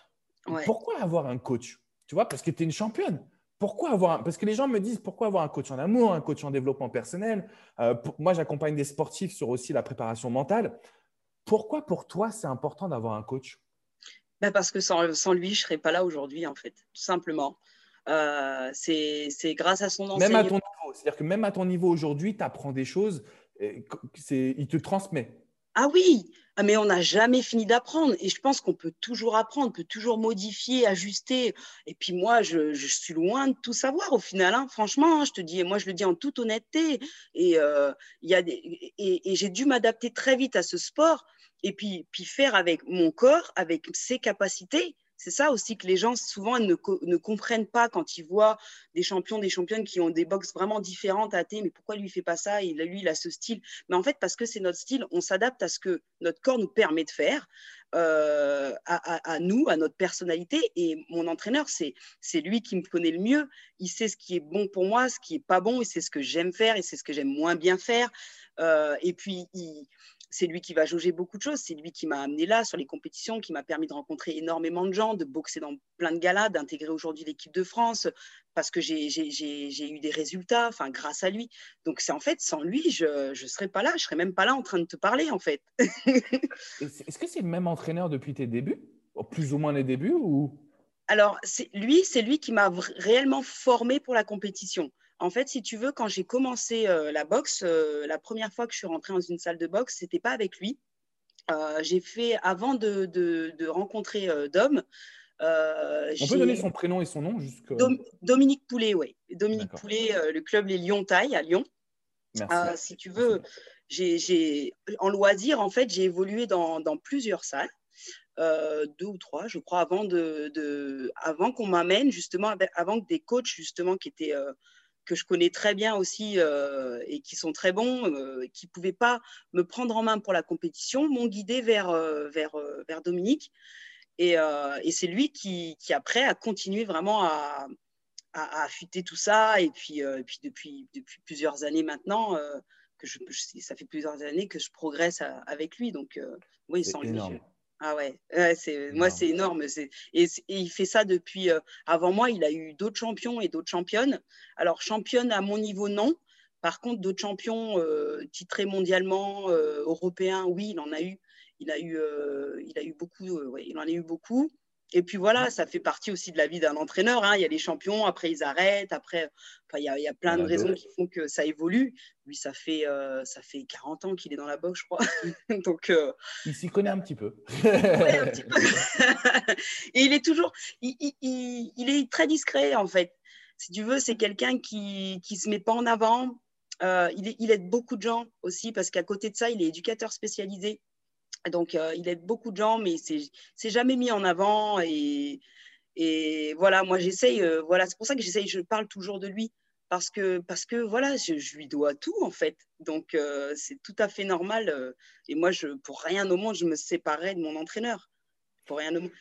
Pourquoi avoir un coach? Tu vois, parce que tu es une championne. Pourquoi avoir un... Parce que les gens me disent pourquoi avoir un coach en amour, un coach en développement personnel? Euh, moi, j'accompagne des sportifs sur aussi la préparation mentale. Pourquoi pour toi c'est important d'avoir un coach? Ben Parce que sans, lui, je ne serais pas là aujourd'hui, en fait, tout simplement. Euh, c'est grâce à son enseignement. Même à ton niveau, c'est-à-dire que même à ton niveau aujourd'hui, tu apprends des choses, et il te transmet. Ah oui, ah, mais on n'a jamais fini d'apprendre. Et je pense qu'on peut toujours apprendre, peut toujours modifier, ajuster. Et puis moi, je, suis loin de tout savoir au final. Hein. Franchement, hein, je te dis, moi je le dis en toute honnêteté. Et, euh, et, j'ai dû m'adapter très vite à ce sport. Et puis, puis faire avec mon corps, avec ses capacités. C'est ça aussi que les gens souvent ne, ne, comprennent pas quand ils voient des champions, des championnes qui ont des box vraiment différentes à thé, mais pourquoi lui il fait pas ça? Il, Lui, il a ce style. Mais en fait, parce que c'est notre style, on s'adapte à ce que notre corps nous permet de faire, euh, à, nous, à notre personnalité. Et mon entraîneur, c'est lui qui me connaît le mieux. Il sait ce qui est bon pour moi, ce qui est pas bon, et c'est ce que j'aime faire, et c'est ce que j'aime moins bien faire. Euh, et puis, il, c'est lui qui va jauger beaucoup de choses. C'est lui qui m'a amené là sur les compétitions, qui m'a permis de rencontrer énormément de gens, de boxer dans plein de galas, d'intégrer aujourd'hui l'équipe de France parce que j'ai eu des résultats, enfin grâce à lui. Donc c'est en fait sans lui, je ne serais pas là, je serais même pas là en train de te parler en fait. [LAUGHS] Est-ce que c'est le même entraîneur depuis tes débuts? Plus ou moins les débuts ou? Alors, lui, c'est lui qui m'a réellement formé pour la compétition. En fait, si tu veux, quand j'ai commencé euh, la boxe, euh, la première fois que je suis rentrée dans une salle de boxe, c'était pas avec lui. Euh, j'ai fait, avant de, de, rencontrer Dom, On peut donner son prénom et son nom jusque... Dominique Poulet, oui. Dominique Poulet, le club Les Lyon Taille à Lyon. Merci. si tu veux, j'ai, en loisir, en fait, j'ai évolué dans, dans plusieurs salles. deux ou trois, je crois, avant, de, de avant qu'on m'amène, justement, avant que des coachs, justement, qui étaient que je connais très bien aussi euh, et qui sont très bons, euh, qui ne pouvaient pas me prendre en main pour la compétition, m'ont guidé vers, euh, vers, vers Dominique. Et, et c'est lui qui, qui, après, a continué vraiment à, à, affûter tout ça. Et puis, et puis depuis, depuis plusieurs années maintenant, que je, ça fait plusieurs années que je progresse avec lui. Donc, oui, sans lui. Ah ouais, c'est, moi c'est énorme. et, il fait ça depuis. Euh, avant moi, il a eu d'autres champions et d'autres championnes. Alors, championne à mon niveau, non. Par contre, d'autres champions euh, titrés mondialement, euh, européens, oui, il en a eu. Il a eu, il a eu beaucoup. il en a eu beaucoup. Et puis voilà, ça fait partie aussi de la vie d'un entraîneur. Hein. Il y a les champions, après ils arrêtent, après, il, y a, plein de raisons qui font que ça évolue. Lui, ça fait, euh, ça fait 40 ans qu'il est dans la boxe, je crois. [LAUGHS] Donc, euh, il s'y connaît un petit peu. [LAUGHS] Et il est toujours, il, est très discret en fait. Si tu veux, c'est quelqu'un qui ne se met pas en avant. Euh, il aide beaucoup de gens aussi parce qu'à côté de ça, il est éducateur spécialisé. Donc, euh, il aide beaucoup de gens, mais c'est jamais mis en avant. Et, et voilà, moi, j'essaye. Euh, voilà, c'est pour ça que j'essaye. Je parle toujours de lui parce que, parce que voilà, je, lui dois tout en fait. Donc, euh, c'est tout à fait normal. et moi, je, pour rien au monde, je me séparais de mon entraîneur. Pour rien au monde.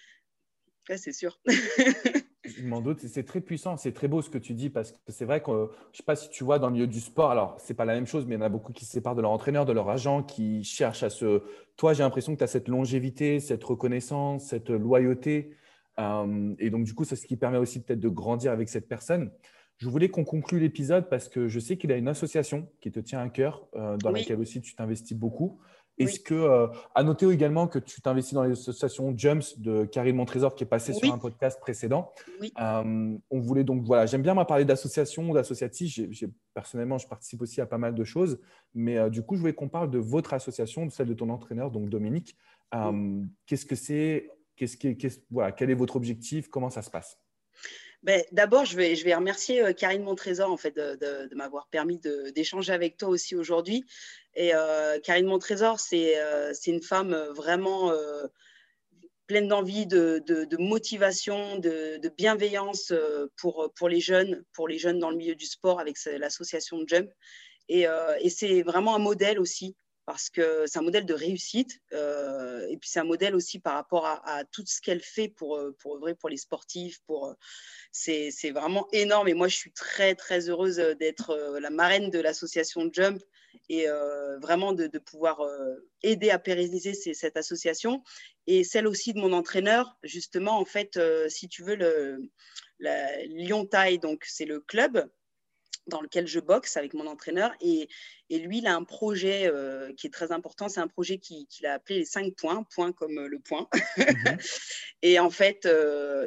Ouais, c'est sûr. [LAUGHS] Je m'en doute, c'est très puissant, c'est très beau ce que tu dis parce que c'est vrai que je ne sais pas si tu vois dans le milieu du sport, alors c'est pas la même chose, mais il y en a beaucoup qui se séparent de leur entraîneur, de leur agent, qui cherchent à se. Toi, j'ai l'impression que tu as cette longévité, cette reconnaissance, cette loyauté. Euh, et donc, du coup, c'est ce qui permet aussi peut-être de grandir avec cette personne. Je voulais qu'on conclue l'épisode parce que je sais qu'il a une association qui te tient à cœur, euh, dans laquelle aussi tu t'investis beaucoup. Est-ce que, euh, à noter également que tu t'investis dans l'association Jumps de Karine Montrésor qui est passée sur un podcast précédent. Euh, on voulait donc, voilà, j'aime bien parler d'association, d'associatif. Personnellement, je participe aussi à pas mal de choses. Mais euh, du coup, je voulais qu'on parle de votre association, de celle de ton entraîneur, donc Dominique. Qu'est-ce que c'est? Qu'est-ce voilà, Quel est votre objectif? Comment ça se passe? Ben, D'abord, je vais, je vais remercier Karine Montrésor en fait, de, m'avoir permis d'échanger avec toi aussi aujourd'hui. Et euh, Karine Montrésor, c'est euh, une femme vraiment euh, pleine d'envie, de, de, motivation, de, bienveillance pour, pour les jeunes, pour les jeunes dans le milieu du sport avec l'association Jump. Et c'est vraiment un modèle aussi parce que c'est un modèle de réussite euh, et puis c'est un modèle aussi par rapport à, tout ce qu'elle fait pour, pour œuvrer pour les sportifs. Pour, c'est, c'est vraiment énorme et moi je suis très très heureuse d'être la marraine de l'association Jump et euh, vraiment de, pouvoir euh, aider à pérenniser cette association et celle aussi de mon entraîneur justement en fait euh, si tu veux le Lyon Taille donc c'est le club dans lequel je boxe avec mon entraîneur. Et, et lui, il a un projet qui est très important. C'est un projet qu'il a appelé les cinq points, points comme le point. Mhm. [LAUGHS] et en fait,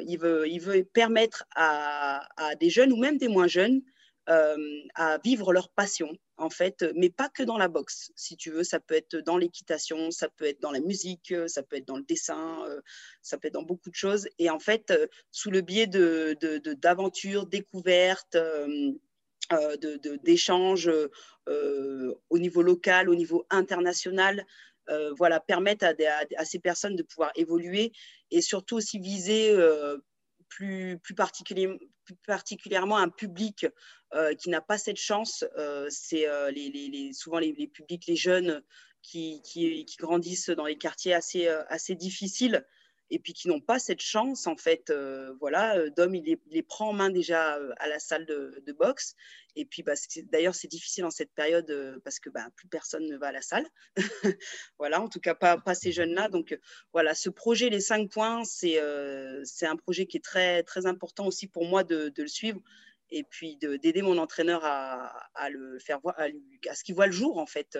il, veut, il veut permettre à, à, des jeunes ou même des moins jeunes à vivre leur passion en fait, mais pas que dans la boxe, si tu veux. Ça peut être dans l'équitation, ça peut être dans la musique, ça peut être dans le dessin, euh, ça peut être dans beaucoup de choses. Et en fait, euh, sous le biais d'aventures, de, découvertes, euh, d'échanges au niveau local, au niveau international, voilà, permettent à, ces personnes de pouvoir évoluer et surtout aussi viser plus, plus, particulièrement un public euh, qui n'a pas cette chance. Euh, c'est euh, les, les, souvent les, publics, les jeunes qui, qui, qui, grandissent dans les quartiers assez, assez difficiles et puis qui n'ont pas cette chance, en fait, voilà, Dom, il les, prend en main déjà à la salle de, boxe. Et puis, bah, d'ailleurs, c'est difficile en cette période parce que bah, plus personne ne va à la salle. [LAUGHS] voilà, en tout cas, pas, ces jeunes-là. Donc, voilà, ce projet, les cinq points, c'est un projet qui est très, très important aussi pour moi de, le suivre et puis d'aider mon entraîneur à, le faire voir, à, ce qu'il voit le jour, en fait.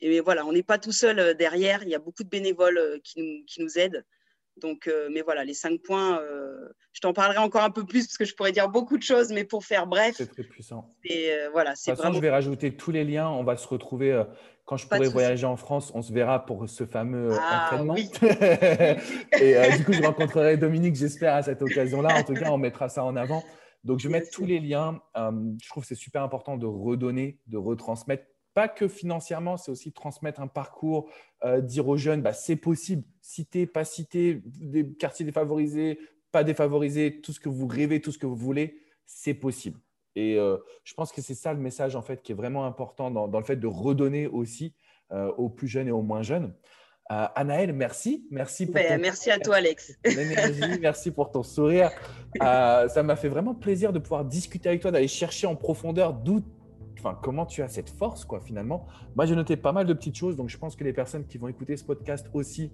Et voilà, on n'est pas tout seul derrière. Il y a beaucoup de bénévoles qui nous aident Donc, euh, mais voilà, les cinq points, je t'en parlerai encore un peu plus parce que je pourrais dire beaucoup de choses, mais pour faire bref. C'est très puissant. Et voilà, c'est vraiment. Je vais rajouter tous les liens. On va se retrouver quand je pourrai voyager en France. On se verra pour ce fameux ah, entraînement. [LAUGHS] et du coup, je rencontrerai Dominique, j'espère, à cette occasion-là. En tout cas, on mettra ça en avant. Donc, je vais mettre tous les liens. je trouve que c'est super important de redonner, de retransmettre pas que financièrement, c'est aussi transmettre un parcours, euh, dire aux jeunes, bah, c'est possible, citer, pas citer, des quartiers défavorisés, pas défavorisés, tout ce que vous rêvez, tout ce que vous voulez, c'est possible. Et euh, je pense que c'est ça le message en fait qui est vraiment important dans, le fait de redonner aussi euh, aux plus jeunes et aux moins jeunes. Anaël, merci. Merci, pour ben, merci à toi, Alex. [LAUGHS] merci pour ton sourire. ça m'a fait vraiment plaisir de pouvoir discuter avec toi, d'aller chercher en profondeur d'où enfin, comment tu as cette force, quoi, finalement? Moi, j'ai noté pas mal de petites choses, donc je pense que les personnes qui vont écouter ce podcast aussi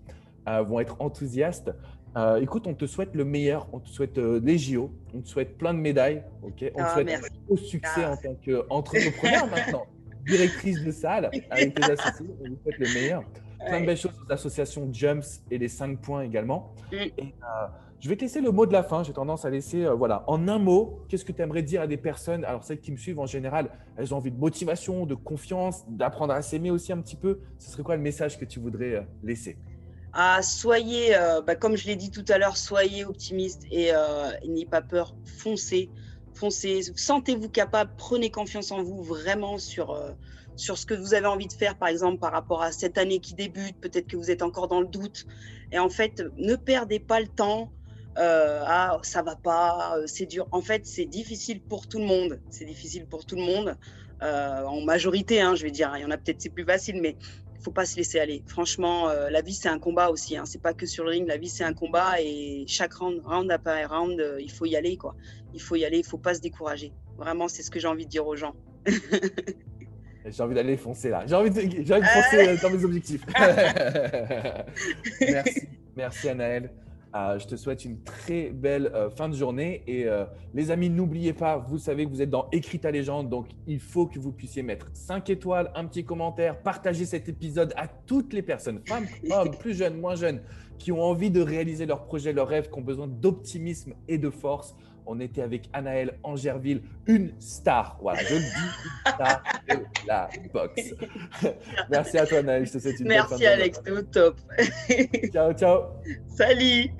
euh, vont être enthousiastes. Euh, écoute, on te souhaite le meilleur, on te souhaite euh, les JO, on te souhaite plein de médailles, ok? On te ah, souhaite un gros succès ah. en tant qu'entrepreneur [LAUGHS] maintenant, directrice de salle avec tes associés, on vous souhaite le meilleur. Plein de belles choses aux associations Jumps et les 5 points également. Mm. Et, je vais te laisser le mot de la fin. J'ai tendance à laisser, euh, voilà, en un mot, qu'est-ce que tu aimerais dire à des personnes? Alors, celles qui me suivent en général, elles ont envie de motivation, de confiance, d'apprendre à s'aimer aussi un petit peu. Ce serait quoi le message que tu voudrais euh, laisser? Ah, soyez, euh, bah, comme je l'ai dit tout à l'heure, soyez optimiste et n'ayez pas peur, foncez, foncez, sentez-vous capable, prenez confiance en vous vraiment sur, sur ce que vous avez envie de faire, par exemple, par rapport à cette année qui débute, peut-être que vous êtes encore dans le doute. Et en fait, ne perdez pas le temps, euh, ah ça va pas, euh, c'est dur. En fait, c'est difficile pour tout le monde. C'est difficile pour tout le monde. Euh, en majorité, hein, je vais dire. Il y en a peut-être c'est plus facile, mais il faut pas se laisser aller. Franchement, la vie c'est un combat aussi. Hein. C'est pas que sur le ring. La vie c'est un combat et chaque round, round après round, il faut y aller quoi. Il faut y aller. Il faut pas se décourager. Vraiment, c'est ce que j'ai envie de dire aux gens. [LAUGHS] J'ai envie d'aller foncer là. J'ai envie de, envie de foncer dans mes objectifs. [LAUGHS] [LAUGHS] merci, merci Anaël. Euh, je te souhaite une très belle euh, fin de journée. Et euh, les amis, n'oubliez pas, vous savez que vous êtes dans Écrit ta légende, donc il faut que vous puissiez mettre 5 étoiles, un petit commentaire, partager cet épisode à toutes les personnes, femmes, [LAUGHS] hommes, plus jeunes, moins jeunes, qui ont envie de réaliser leurs projets, leurs rêves, qui ont besoin d'optimisme et de force. On était avec Anaëlle Angerville, une star. Voilà, je le dis, une star de la boxe. [LAUGHS] Merci à toi, Anaëlle. Je te souhaite une Merci, Alex. C'était au top. ciao, ciao. Salut.